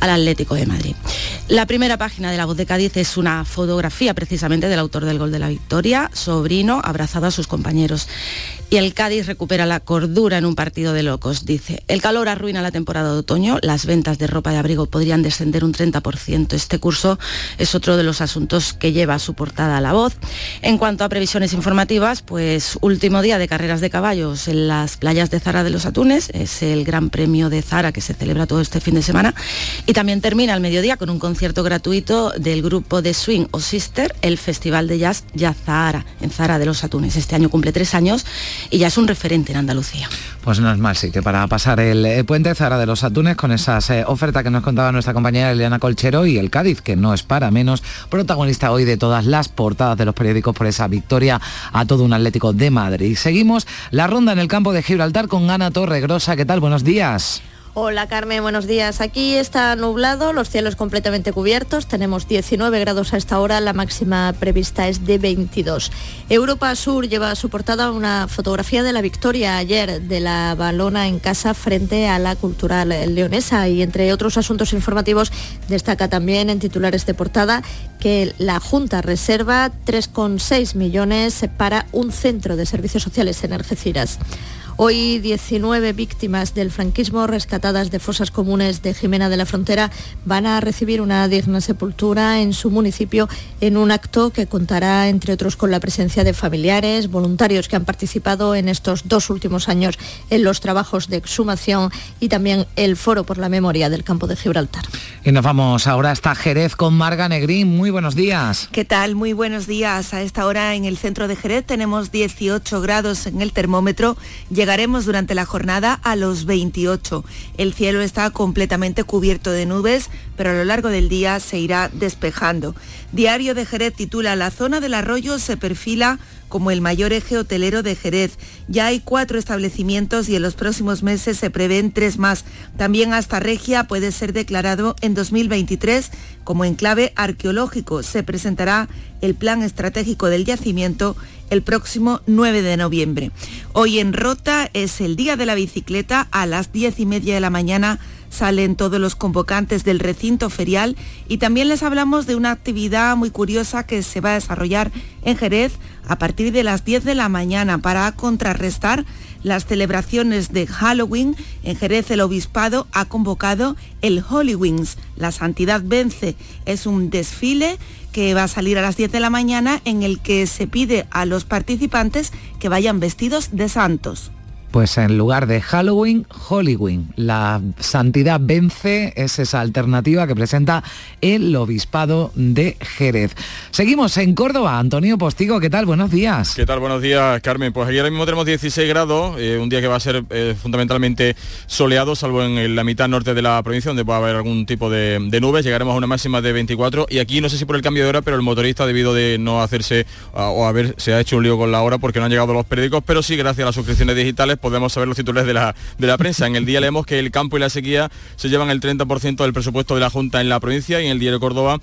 al Atlético de Madrid. La primera página de La Voz de Cádiz es una fotografía precisamente del autor del gol de la victoria, sobrino, abrazado a sus compañeros. Y el Cádiz recupera la cordura en un partido de locos, dice. El calor arruina la temporada de otoño, las ventas de ropa de abrigo podrían descender un 30%. Este curso es otro de los asuntos que lleva a su portada a la voz. En cuanto a previsiones informativas, pues último día de carreras de caballos en las playas de Zara de los Atunes, es el Gran Premio de Zara que se celebra todo este fin de semana. Y también termina el mediodía con un concierto gratuito del grupo de Swing o Sister, el Festival de Jazz Jazz Zahara, en Zara de los Atunes. Este año cumple tres años y ya es un referente en Andalucía. Pues no es mal sitio para pasar el eh, puente Zara de los Atunes con esas eh, ofertas que nos contaba nuestra compañera Eliana Colchero y el Cádiz, que no es para menos, protagonista hoy de todas las portadas de los periódicos por esa victoria a todo un Atlético de Madrid. Seguimos la ronda en el campo de Gibraltar con Ana Torregrosa. ¿Qué tal? Buenos días. Hola Carmen, buenos días. Aquí está nublado, los cielos completamente cubiertos, tenemos 19 grados a esta hora, la máxima prevista es de 22. Europa Sur lleva a su portada una fotografía de la victoria ayer de la balona en casa frente a la cultural leonesa y entre otros asuntos informativos destaca también en titulares de portada que la Junta reserva 3,6 millones para un centro de servicios sociales en Algeciras. Hoy 19 víctimas del franquismo rescatadas de fosas comunes de Jimena de la Frontera van a recibir una digna sepultura en su municipio en un acto que contará, entre otros, con la presencia de familiares, voluntarios que han participado en estos dos últimos años en los trabajos de exhumación y también el Foro por la Memoria del Campo de Gibraltar. Y nos vamos ahora hasta Jerez con Marga Negrín. Muy buenos días. ¿Qué tal? Muy buenos días. A esta hora en el centro de Jerez tenemos 18 grados en el termómetro llegaremos durante la jornada a los 28. El cielo está completamente cubierto de nubes, pero a lo largo del día se irá despejando. Diario de Jerez titula La zona del arroyo se perfila como el mayor eje hotelero de Jerez. Ya hay cuatro establecimientos y en los próximos meses se prevén tres más. También hasta Regia puede ser declarado en 2023 como enclave arqueológico. Se presentará el plan estratégico del yacimiento el próximo 9 de noviembre. Hoy en Rota es el día de la bicicleta a las 10 y media de la mañana salen todos los convocantes del recinto ferial y también les hablamos de una actividad muy curiosa que se va a desarrollar en Jerez a partir de las 10 de la mañana para contrarrestar las celebraciones de Halloween. En Jerez el obispado ha convocado el Holy Wings, la Santidad Vence. Es un desfile que va a salir a las 10 de la mañana en el que se pide a los participantes que vayan vestidos de santos. Pues en lugar de Halloween, Halloween. La santidad vence es esa alternativa que presenta el obispado de Jerez. Seguimos en Córdoba. Antonio Postigo, ¿qué tal? Buenos días. ¿Qué tal? Buenos días, Carmen. Pues aquí ahora mismo tenemos 16 grados, eh, un día que va a ser eh, fundamentalmente soleado, salvo en, la mitad norte de la provincia, donde puede haber algún tipo de, nubes. Llegaremos a una máxima de 24 y aquí no sé si por el cambio de hora, pero el motorista debido de no hacerse o haber se ha hecho un lío con la hora porque no han llegado los periódicos, pero sí gracias a las suscripciones digitales podemos saber los titulares de la, de la prensa. En el día leemos que el campo y la sequía se llevan el 30% del presupuesto de la Junta en la provincia y en el diario Córdoba,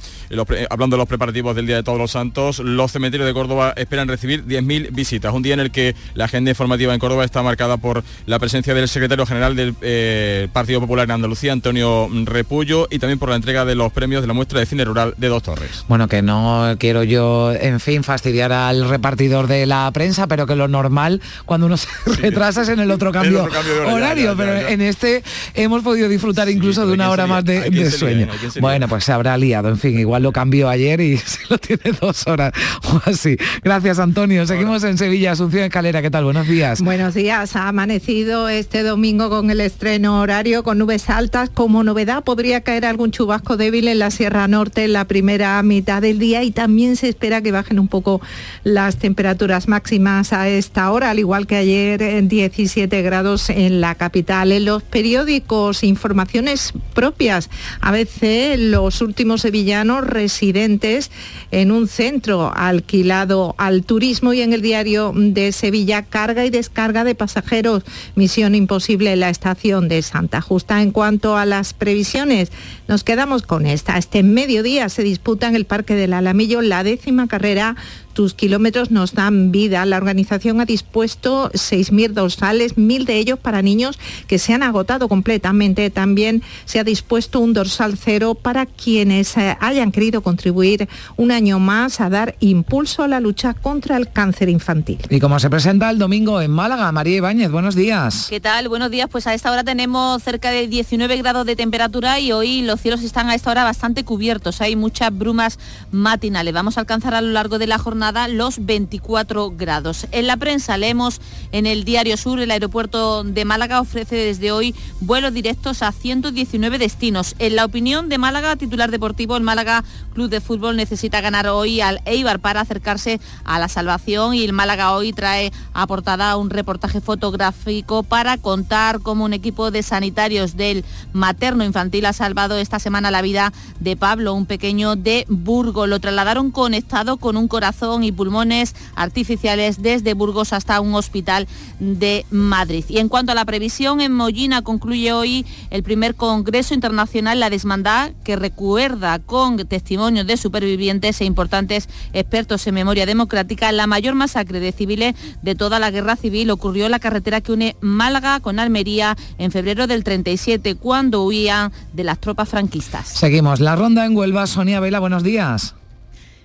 hablando de los preparativos del Día de Todos los Santos, los cementerios de Córdoba esperan recibir 10.000 visitas. Un día en el que la agenda informativa en Córdoba está marcada por la presencia del secretario general del eh, Partido Popular en Andalucía, Antonio Repullo, y también por la entrega de los premios de la muestra de cine rural de Dos Torres. Bueno, que no quiero yo, en fin, fastidiar al repartidor de la prensa, pero que lo normal cuando uno se retrasa es en el otro cambio, horario, pero en este hemos podido disfrutar incluso de una hora más de, sueño. bueno, pues se habrá liado, en fin, igual lo cambió ayer y se lo tiene dos horas o así. Gracias, Antonio. Seguimos en Sevilla, Asunción Escalera, ¿qué tal? Buenos días. Buenos días. Ha amanecido este domingo con el estreno horario, con nubes altas. Como novedad podría caer algún chubasco débil en la Sierra Norte en la primera mitad del día y también se espera que bajen un poco las temperaturas máximas a esta hora, al igual que ayer en 17 grados en la capital. En los periódicos, informaciones propias. A veces los últimos sevillanos residentes en un centro alquilado al turismo y en el diario de Sevilla carga y descarga de pasajeros. Misión imposible en la estación de Santa Justa. En cuanto a las previsiones, nos quedamos con esta. Este mediodía se disputa en el Parque del Alamillo la décima carrera tus kilómetros nos dan vida. La organización ha dispuesto 6.000 dorsales, mil de ellos para niños que se han agotado completamente. También se ha dispuesto un dorsal cero para quienes eh, hayan querido contribuir un año más a dar impulso a la lucha contra el cáncer infantil. Y como se presenta el domingo en Málaga, María Ibáñez, buenos días. ¿Qué tal? Buenos días. Pues a esta hora tenemos cerca de 19 grados de temperatura y hoy los cielos están a esta hora bastante cubiertos. Hay muchas brumas matinales. Vamos a alcanzar a lo largo de la jornada los 24 grados. En la prensa leemos en el Diario Sur, el aeropuerto de Málaga ofrece desde hoy vuelos directos a 119 destinos. En la opinión de Málaga, titular deportivo, el Málaga Club de Fútbol necesita ganar hoy al Eibar para acercarse a la salvación y el Málaga hoy trae a portada un reportaje fotográfico para contar cómo un equipo de sanitarios del materno infantil ha salvado esta semana la vida de Pablo, un pequeño de Burgos. Lo trasladaron conectado con un corazón y pulmones artificiales desde Burgos hasta un hospital de Madrid. Y en cuanto a la previsión, en Mollina concluye hoy el primer Congreso Internacional La Desmandad, que recuerda con testimonios de supervivientes e importantes expertos en memoria democrática la mayor masacre de civiles de toda la guerra civil ocurrió en la carretera que une Málaga con Almería en febrero del 37, cuando huían de las tropas franquistas. Seguimos la ronda en Huelva. Sonia Vela, buenos días.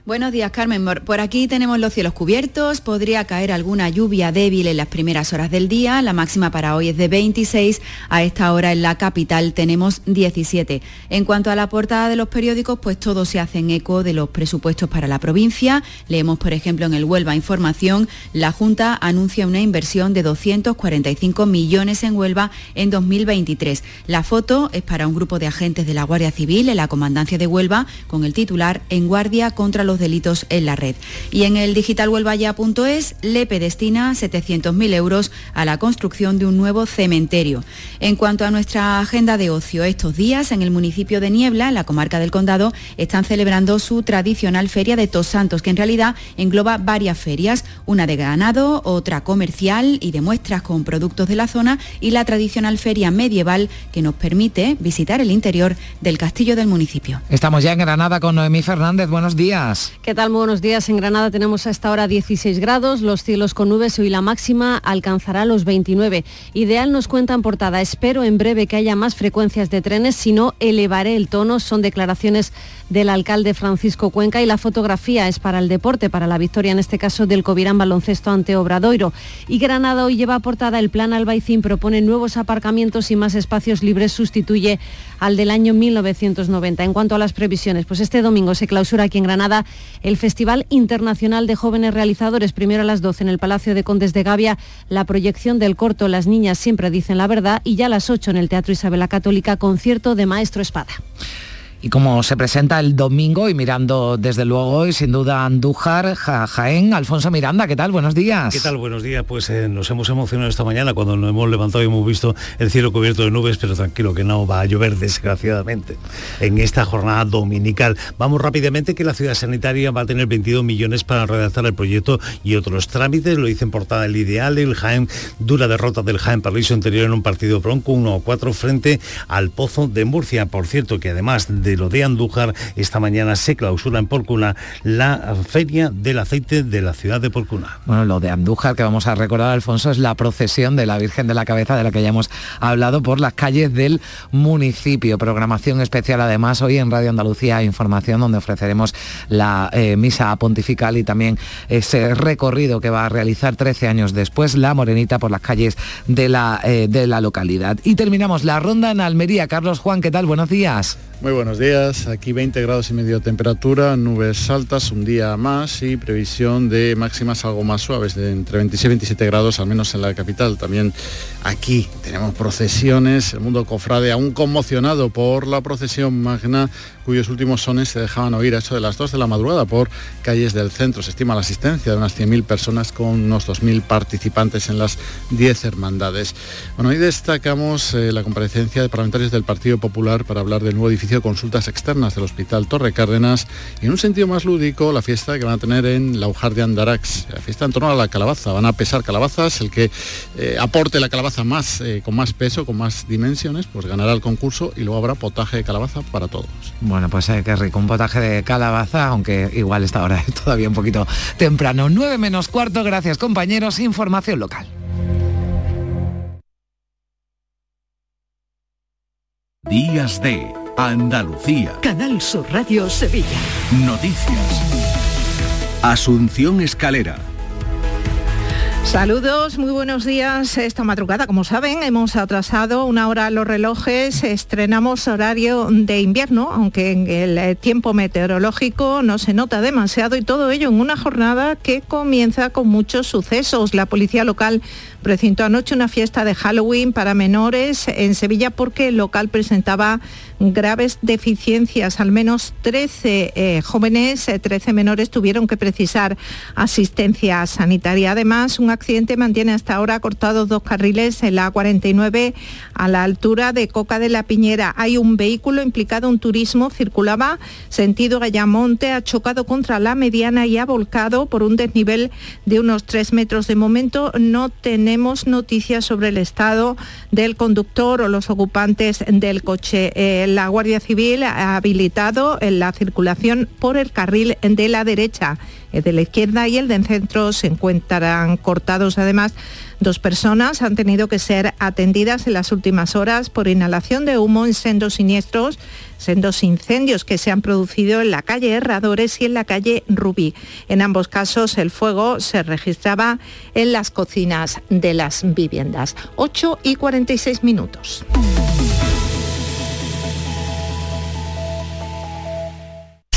Buenos días, Carmen. Por aquí tenemos los cielos cubiertos, podría caer alguna lluvia débil en las primeras horas del día, la máxima para hoy es de 26, a esta hora en la capital tenemos 17. En cuanto a la portada de los periódicos, pues todos se hacen eco de los presupuestos para la provincia. Leemos, por ejemplo, en el Huelva Información, la Junta anuncia una inversión de 245 millones en Huelva en 2023. La foto es para un grupo de agentes de la Guardia Civil en la Comandancia de Huelva con el titular En Guardia contra los delitos en la red. Y en el digitalhuelvaya.es, LEPE destina 700.000 euros a la construcción de un nuevo cementerio. En cuanto a nuestra agenda de ocio, estos días en el municipio de Niebla, en la comarca del Condado, están celebrando su tradicional feria de Tos Santos, que en realidad engloba varias ferias, una de ganado, otra comercial y de muestras con productos de la zona y la tradicional feria medieval que nos permite visitar el interior del castillo del municipio. Estamos ya en Granada con Noemí Fernández. Buenos días. ¿Qué tal? Muy buenos días. En Granada tenemos a esta hora 16 grados, los cielos con nubes y la máxima alcanzará los 29. Ideal nos cuenta en portada, espero en breve que haya más frecuencias de trenes, si no elevaré el tono. Son declaraciones del alcalde Francisco Cuenca y la fotografía es para el deporte, para la victoria en este caso del Covirán baloncesto ante Obradoiro. Y Granada hoy lleva a portada el plan Albaicín, propone nuevos aparcamientos y más espacios libres, sustituye al del año 1990. En cuanto a las previsiones, pues este domingo se clausura aquí en Granada el Festival Internacional de Jóvenes Realizadores, primero a las 12 en el Palacio de Condes de Gavia, la proyección del corto Las niñas siempre dicen la verdad y ya a las 8 en el Teatro Isabel la Católica, concierto de Maestro Espada. Y como se presenta el domingo y mirando desde luego y sin duda Andújar, Jaén, Alfonso Miranda, ¿qué tal? Buenos días. ¿Qué tal? Buenos días. Pues eh, nos hemos emocionado esta mañana cuando nos hemos levantado y hemos visto el cielo cubierto de nubes, pero tranquilo que no va a llover desgraciadamente en esta jornada dominical. Vamos rápidamente que la ciudad sanitaria va a tener 22 millones para redactar el proyecto y otros trámites, lo dice en portada el ideal, el Jaén, dura derrota del Jaén Parliso anterior en un partido bronco 1-4 frente al Pozo de Murcia. Por cierto que además de lo de Andújar, esta mañana se clausura en Porcuna la feria del aceite de la ciudad de Porcuna. Bueno, lo de Andújar que vamos a recordar, Alfonso, es la procesión de la Virgen de la Cabeza de la que ya hemos hablado por las calles del municipio. Programación especial además hoy en Radio Andalucía Información donde ofreceremos la eh, misa pontifical y también ese recorrido que va a realizar 13 años después la Morenita por las calles de la, eh, de la localidad. Y terminamos la ronda en Almería. Carlos Juan, ¿qué tal? Buenos días. Muy buenos días, aquí 20 grados y medio de temperatura, nubes altas, un día más y previsión de máximas algo más suaves, de entre 26 y 27 grados, al menos en la capital. También aquí tenemos procesiones, el mundo cofrade aún conmocionado por la procesión magna cuyos últimos sones se dejaban oír a eso de las 2 de la madrugada por calles del centro. Se estima la asistencia de unas 100.000 personas con unos 2.000 participantes en las 10 hermandades. Bueno, hoy destacamos eh, la comparecencia de parlamentarios del Partido Popular para hablar del nuevo edificio de consultas externas del Hospital Torre Cárdenas y en un sentido más lúdico la fiesta que van a tener en la Ujar de Andarax, la fiesta en torno a la calabaza. Van a pesar calabazas, el que eh, aporte la calabaza más, eh, con más peso, con más dimensiones, pues ganará el concurso y luego habrá potaje de calabaza para todos. Pues eh, qué rico, un potaje de calabaza, aunque igual esta hora es todavía un poquito temprano. 9 menos cuarto, gracias compañeros, información local. Días de Andalucía. Canal Sur Radio Sevilla. Noticias. Asunción Escalera. Saludos, muy buenos días. Esta madrugada, como saben, hemos atrasado una hora los relojes. Estrenamos horario de invierno, aunque en el eh, tiempo meteorológico no se nota demasiado y todo ello en una jornada que comienza con muchos sucesos. La policía local precintó anoche una fiesta de Halloween para menores en Sevilla porque el local presentaba graves deficiencias. Al menos 13 eh, jóvenes, 13 eh, menores tuvieron que precisar asistencia sanitaria. Además, un accidente mantiene hasta ahora cortados dos carriles en la 49 a la altura de Coca de la Piñera. Hay un vehículo implicado en turismo, circulaba sentido Ayamonte, ha chocado contra la mediana y ha volcado por un desnivel de unos 3 metros. De momento no tenemos noticias sobre el estado del conductor o los ocupantes del coche. Eh, la Guardia Civil ha habilitado la circulación por el carril de la derecha. El de la izquierda y el del centro se encuentran cortados. Además, dos personas han tenido que ser atendidas en las últimas horas por inhalación de humo en sendos siniestros, sendos incendios que se han producido en la calle Herradores y en la calle Rubí. En ambos casos el fuego se registraba en las cocinas de las viviendas. 8 y 46 minutos.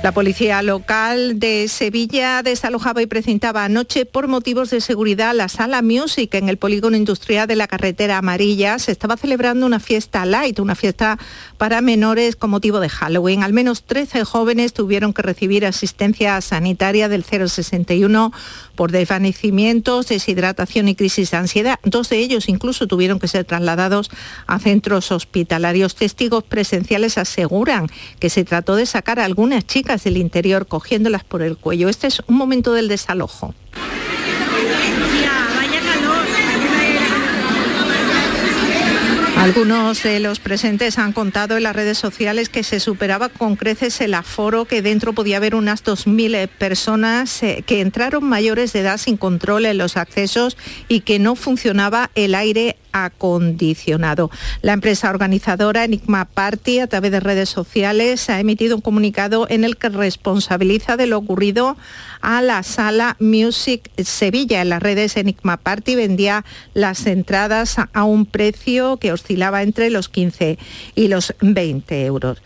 La policía local de Sevilla desalojaba y precintaba anoche por motivos de seguridad la sala Music en el polígono industrial de la carretera amarilla. Se estaba celebrando una fiesta light, una fiesta para menores con motivo de Halloween. Al menos 13 jóvenes tuvieron que recibir asistencia sanitaria del 061 por desvanecimientos, deshidratación y crisis de ansiedad. Dos de ellos incluso tuvieron que ser trasladados a centros hospitalarios. Testigos presenciales aseguran que se trató de sacar a algunas chicas del interior cogiéndolas por el cuello. Este es un momento del desalojo. Algunos de los presentes han contado en las redes sociales que se superaba con creces el aforo, que dentro podía haber unas 2.000 personas eh, que entraron mayores de edad sin control en los accesos y que no funcionaba el aire acondicionado. La empresa organizadora Enigma Party, a través de redes sociales, ha emitido un comunicado en el que responsabiliza de lo ocurrido a la sala Music Sevilla. En las redes Enigma Party vendía las entradas a un precio que oscilaba entre los 15 y los 20 euros.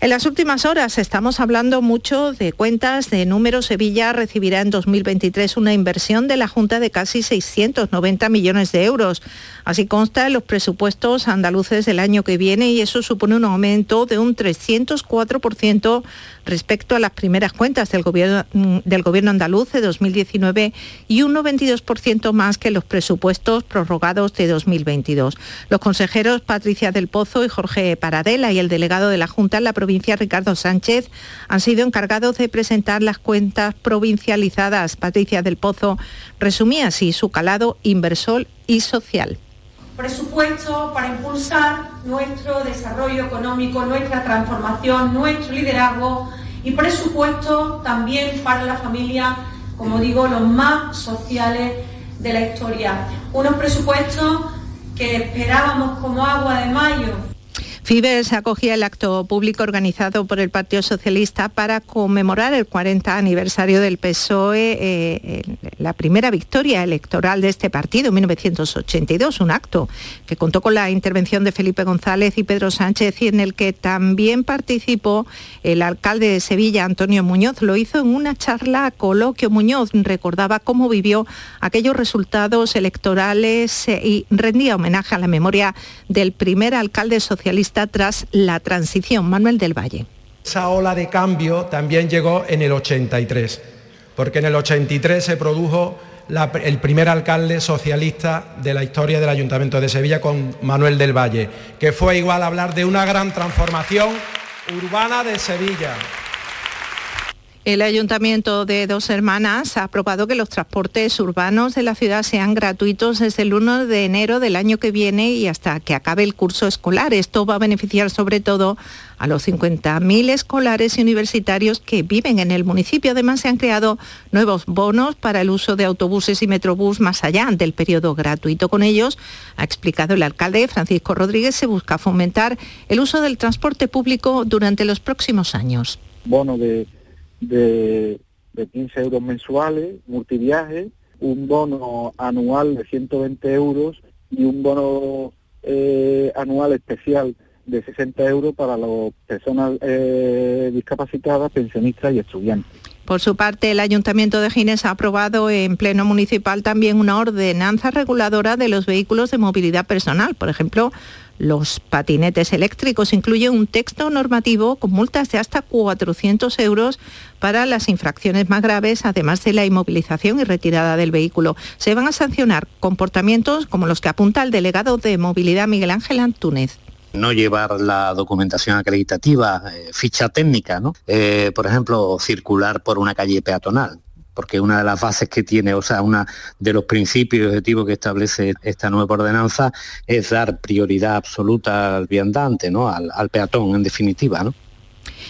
En las últimas horas estamos hablando mucho de cuentas, de números. Sevilla recibirá en 2023 una inversión de la Junta de casi 690 millones de euros. Así consta en los presupuestos andaluces del año que viene y eso supone un aumento de un 304% respecto a las primeras cuentas del gobierno, del gobierno andaluz de 2019 y un 92% más que los presupuestos prorrogados de 2022. Los consejeros Patricia del Pozo y Jorge Paradela y el delegado de la Junta en la provincia Ricardo Sánchez han sido encargados de presentar las cuentas provincializadas. Patricia del Pozo resumía así su calado inversor y social presupuesto para impulsar nuestro desarrollo económico, nuestra transformación, nuestro liderazgo y presupuesto también para la familia, como digo, los más sociales de la historia. Unos presupuestos que esperábamos como agua de mayo Fibes acogía el acto público organizado por el Partido Socialista para conmemorar el 40 aniversario del PSOE, eh, la primera victoria electoral de este partido en 1982, un acto que contó con la intervención de Felipe González y Pedro Sánchez y en el que también participó el alcalde de Sevilla, Antonio Muñoz. Lo hizo en una charla coloquio. Muñoz recordaba cómo vivió aquellos resultados electorales eh, y rendía homenaje a la memoria del primer alcalde socialista tras la transición. Manuel del Valle. Esa ola de cambio también llegó en el 83, porque en el 83 se produjo el primer alcalde socialista de la historia del Ayuntamiento de Sevilla con Manuel del Valle, que fue igual a hablar de una gran transformación urbana de Sevilla. El Ayuntamiento de Dos Hermanas ha aprobado que los transportes urbanos de la ciudad sean gratuitos desde el 1 de enero del año que viene y hasta que acabe el curso escolar. Esto va a beneficiar sobre todo a los 50.000 escolares y universitarios que viven en el municipio. Además, se han creado nuevos bonos para el uso de autobuses y metrobús más allá del periodo gratuito. Con ellos, ha explicado el alcalde Francisco Rodríguez, se busca fomentar el uso del transporte público durante los próximos años. Bono de de, 15 euros mensuales, multiviaje, un bono anual de 120 euros y un bono eh, anual especial de 60 euros para las personas eh, discapacitadas, pensionistas y estudiantes. Por su parte, el Ayuntamiento de Gines ha aprobado en pleno municipal también una ordenanza reguladora de los vehículos de movilidad personal. Por ejemplo, los patinetes eléctricos incluye un texto normativo con multas de hasta 400 euros para las infracciones más graves, además de la inmovilización y retirada del vehículo. Se van a sancionar comportamientos como los que apunta el delegado de movilidad Miguel Ángel Antúnez no llevar la documentación acreditativa, eh, ficha técnica, ¿no? Eh, por ejemplo, circular por una calle peatonal porque una de las bases que tiene, o sea, una de los principios y objetivos que establece esta nueva ordenanza es dar prioridad absoluta al viandante, ¿no? al, al peatón, en definitiva. ¿no?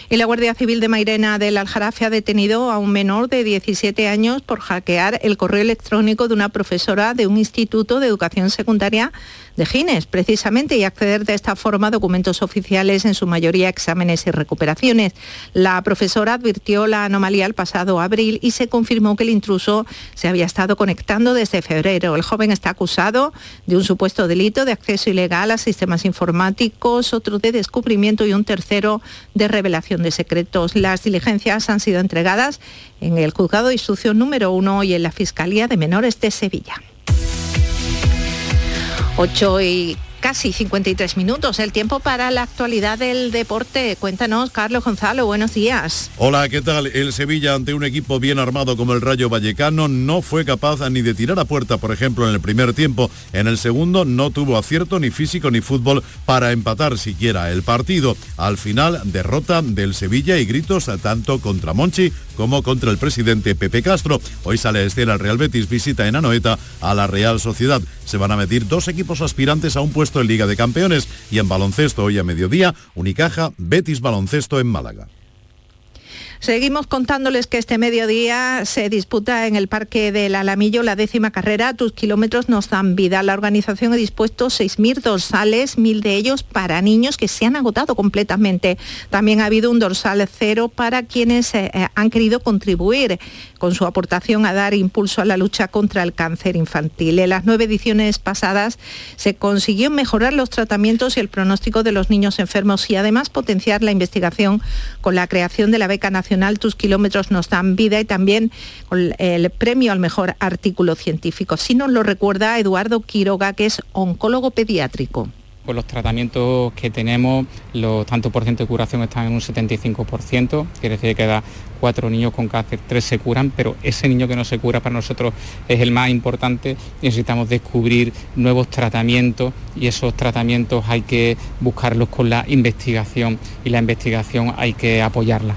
Y la Guardia Civil de Mairena del Aljarafe ha detenido a un menor de 17 años por hackear el correo electrónico de una profesora de un instituto de educación secundaria de Gines, precisamente, y acceder de esta forma a documentos oficiales, en su mayoría exámenes y recuperaciones. La profesora advirtió la anomalía el pasado abril y se confirmó que el intruso se había estado conectando desde febrero. El joven está acusado de un supuesto delito de acceso ilegal a sistemas informáticos, otro de descubrimiento y un tercero de revelación de secretos. Las diligencias han sido entregadas en el juzgado de instrucción número uno y en la Fiscalía de Menores de Sevilla. 8 y casi 53 minutos. El tiempo para la actualidad del deporte. Cuéntanos, Carlos Gonzalo, buenos días. Hola, ¿qué tal? El Sevilla ante un equipo bien armado como el Rayo Vallecano no fue capaz ni de tirar a puerta, por ejemplo, en el primer tiempo. En el segundo no tuvo acierto ni físico ni fútbol para empatar siquiera el partido. Al final, derrota del Sevilla y gritos tanto contra Monchi como contra el presidente Pepe Castro. Hoy sale a escena el Real Betis, visita en Anoeta a la Real Sociedad. Se van a medir dos equipos aspirantes a un puesto en Liga de Campeones y en baloncesto hoy a mediodía, Unicaja, Betis Baloncesto en Málaga. Seguimos contándoles que este mediodía se disputa en el Parque del Alamillo la décima carrera. Tus kilómetros nos dan vida. La organización ha dispuesto 6.000 dorsales, mil de ellos para niños que se han agotado completamente. También ha habido un dorsal cero para quienes eh, eh, han querido contribuir con su aportación a dar impulso a la lucha contra el cáncer infantil. En las nueve ediciones pasadas se consiguió mejorar los tratamientos y el pronóstico de los niños enfermos y además potenciar la investigación con la creación de la beca nacional Tus kilómetros nos dan vida y también con el premio al mejor artículo científico. Si nos lo recuerda Eduardo Quiroga, que es oncólogo pediátrico pues los tratamientos que tenemos, los tanto por ciento de curación están en un 75%, quiere decir que cada cuatro niños con cáncer, tres se curan, pero ese niño que no se cura para nosotros es el más importante. Necesitamos descubrir nuevos tratamientos y esos tratamientos hay que buscarlos con la investigación y la investigación hay que apoyarla.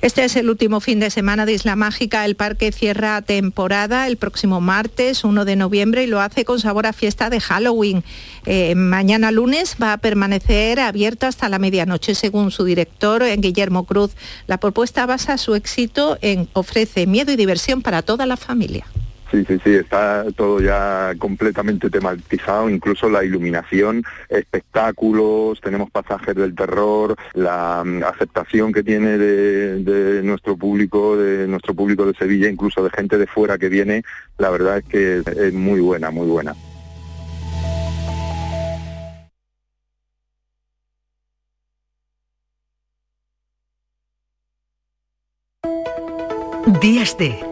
Este es el último fin de semana de Isla Mágica. El parque cierra temporada el próximo martes 1 de noviembre y lo hace con sabor a fiesta de Halloween. Eh, mañana lunes va a permanecer abierto hasta la medianoche, según su director, en Guillermo Cruz. La propuesta basa su éxito en ofrece miedo y diversión para toda la familia. Sí, sí, sí, está todo ya completamente tematizado, incluso la iluminación, espectáculos, tenemos pasajes del terror, la mm, aceptación que tiene de, nuestro público, de nuestro público de Sevilla, incluso de gente de fuera que viene, la verdad es que es muy buena, muy buena. Días de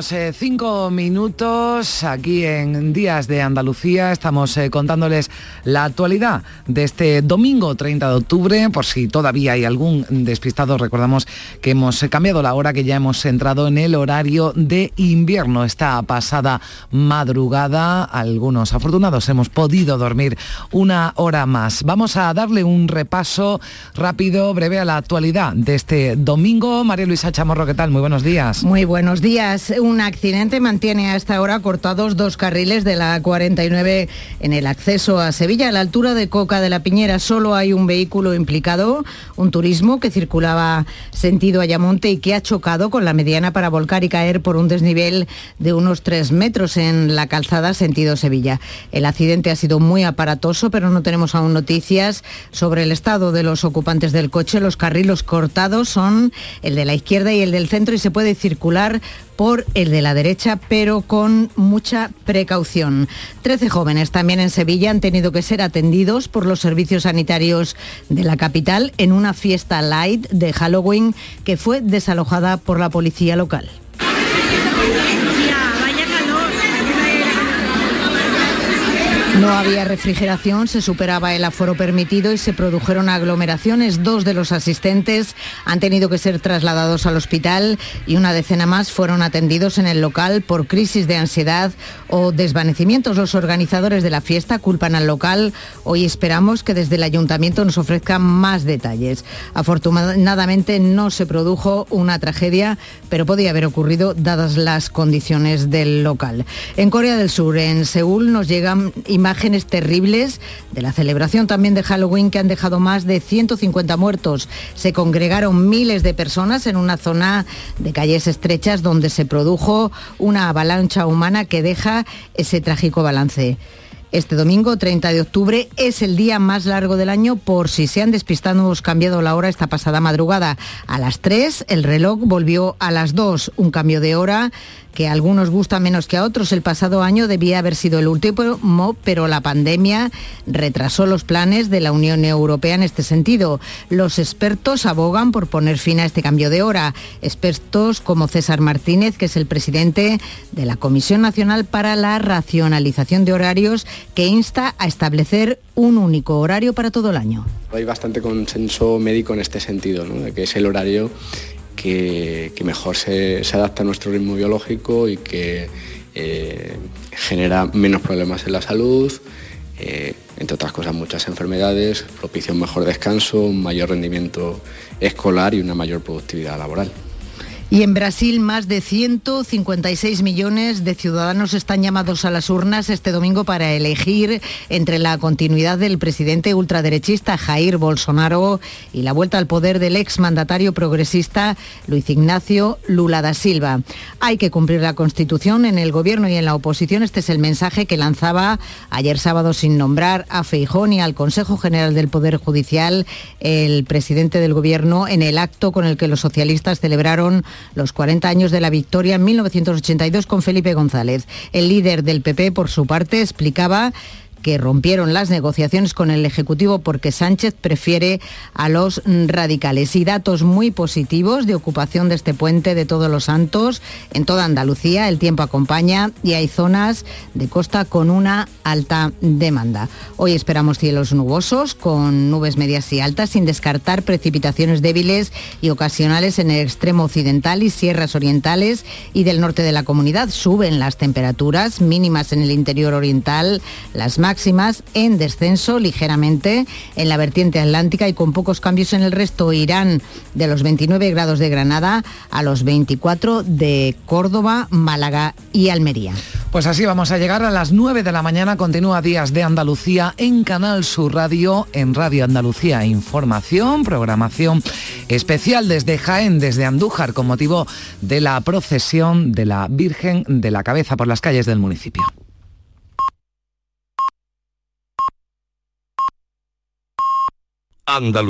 Eh, cinco minutos aquí en Días de Andalucía. Estamos eh, contándoles la actualidad de este domingo 30 de octubre. Por si todavía hay algún despistado, recordamos que hemos cambiado la hora, que ya hemos entrado en el horario de invierno. Esta pasada madrugada, algunos afortunados hemos podido dormir una hora más. Vamos a darle un repaso rápido, breve a la actualidad de este domingo. María Luisa Chamorro, ¿qué tal? Muy buenos días. Muy buenos días un accidente mantiene a esta hora cortados dos carriles de la 49 en el acceso a Sevilla. A la altura de Coca de la Piñera solo hay un vehículo implicado, un turismo que circulaba sentido Ayamonte y que ha chocado con la mediana para volcar y caer por un desnivel de unos tres metros en la calzada sentido Sevilla. El accidente ha sido muy aparatoso, pero no tenemos aún noticias sobre el estado de los ocupantes del coche. Los carriles cortados son el de la izquierda y el del centro y se puede circular por el de la derecha, pero con mucha precaución. Trece jóvenes también en Sevilla han tenido que ser atendidos por los servicios sanitarios de la capital en una fiesta light de Halloween que fue desalojada por la policía local. No había refrigeración, se superaba el aforo permitido y se produjeron aglomeraciones. Dos de los asistentes han tenido que ser trasladados al hospital y una decena más fueron atendidos en el local por crisis de ansiedad o desvanecimientos. Los organizadores de la fiesta culpan al local. Hoy esperamos que desde el ayuntamiento nos ofrezcan más detalles. Afortunadamente no se produjo una tragedia, pero podía haber ocurrido dadas las condiciones del local. En Corea del Sur, en Seúl, nos llegan imágenes terribles de la celebración también de Halloween que han dejado más de 150 muertos. Se congregaron miles de personas en una zona de calles estrechas donde se produjo una avalancha humana que deja ese trágico balance. Este domingo, 30 de octubre, es el día más largo del año por si se han despistado, hemos cambiado la hora esta pasada madrugada. A las 3 el reloj volvió a las 2, un cambio de hora que a algunos gusta menos que a otros. El pasado año debía haber sido el último, pero la pandemia retrasó los planes de la Unión Europea en este sentido. Los expertos abogan por poner fin a este cambio de hora. Expertos como César Martínez, que es el presidente de la Comisión Nacional para la Racionalización de Horarios, que insta a establecer un único horario para todo el año. Hay bastante consenso médico en este sentido, de que es el horario que, mejor se, adapta a nuestro ritmo biológico y que eh, genera menos problemas en la salud, eh, entre otras cosas muchas enfermedades, propicia un mejor descanso, un mayor rendimiento escolar y una mayor productividad laboral. Y en Brasil, más de 156 millones de ciudadanos están llamados a las urnas este domingo para elegir entre la continuidad del presidente ultraderechista Jair Bolsonaro y la vuelta al poder del exmandatario progresista Luis Ignacio Lula da Silva. Hay que cumplir la Constitución en el gobierno y en la oposición. Este es el mensaje que lanzaba ayer sábado sin nombrar a Feijón y al Consejo General del Poder Judicial el presidente del gobierno en el acto con el que los socialistas celebraron los 40 años de la victoria en 1982 con Felipe González. El líder del PP, por su parte, explicaba que rompieron las negociaciones con el Ejecutivo porque Sánchez prefiere a los radicales. Y datos muy positivos de ocupación de este puente de Todos los Santos en toda Andalucía. El tiempo acompaña y hay zonas de costa con una alta demanda. Hoy esperamos cielos nubosos con nubes medias y altas sin descartar precipitaciones débiles y ocasionales en el extremo occidental y sierras orientales y del norte de la comunidad. Suben las temperaturas mínimas en el interior oriental, las más máximas en descenso ligeramente en la vertiente atlántica y con pocos cambios en el resto. Irán de los 29 grados de Granada a los 24 de Córdoba, Málaga y Almería. Pues así vamos a llegar a las 9 de la mañana. Continúa Días de Andalucía en Canal Sur Radio, en Radio Andalucía Información, programación especial desde Jaén, desde Andújar, con motivo de la procesión de la Virgen de la Cabeza por las calles del municipio. Andalucía.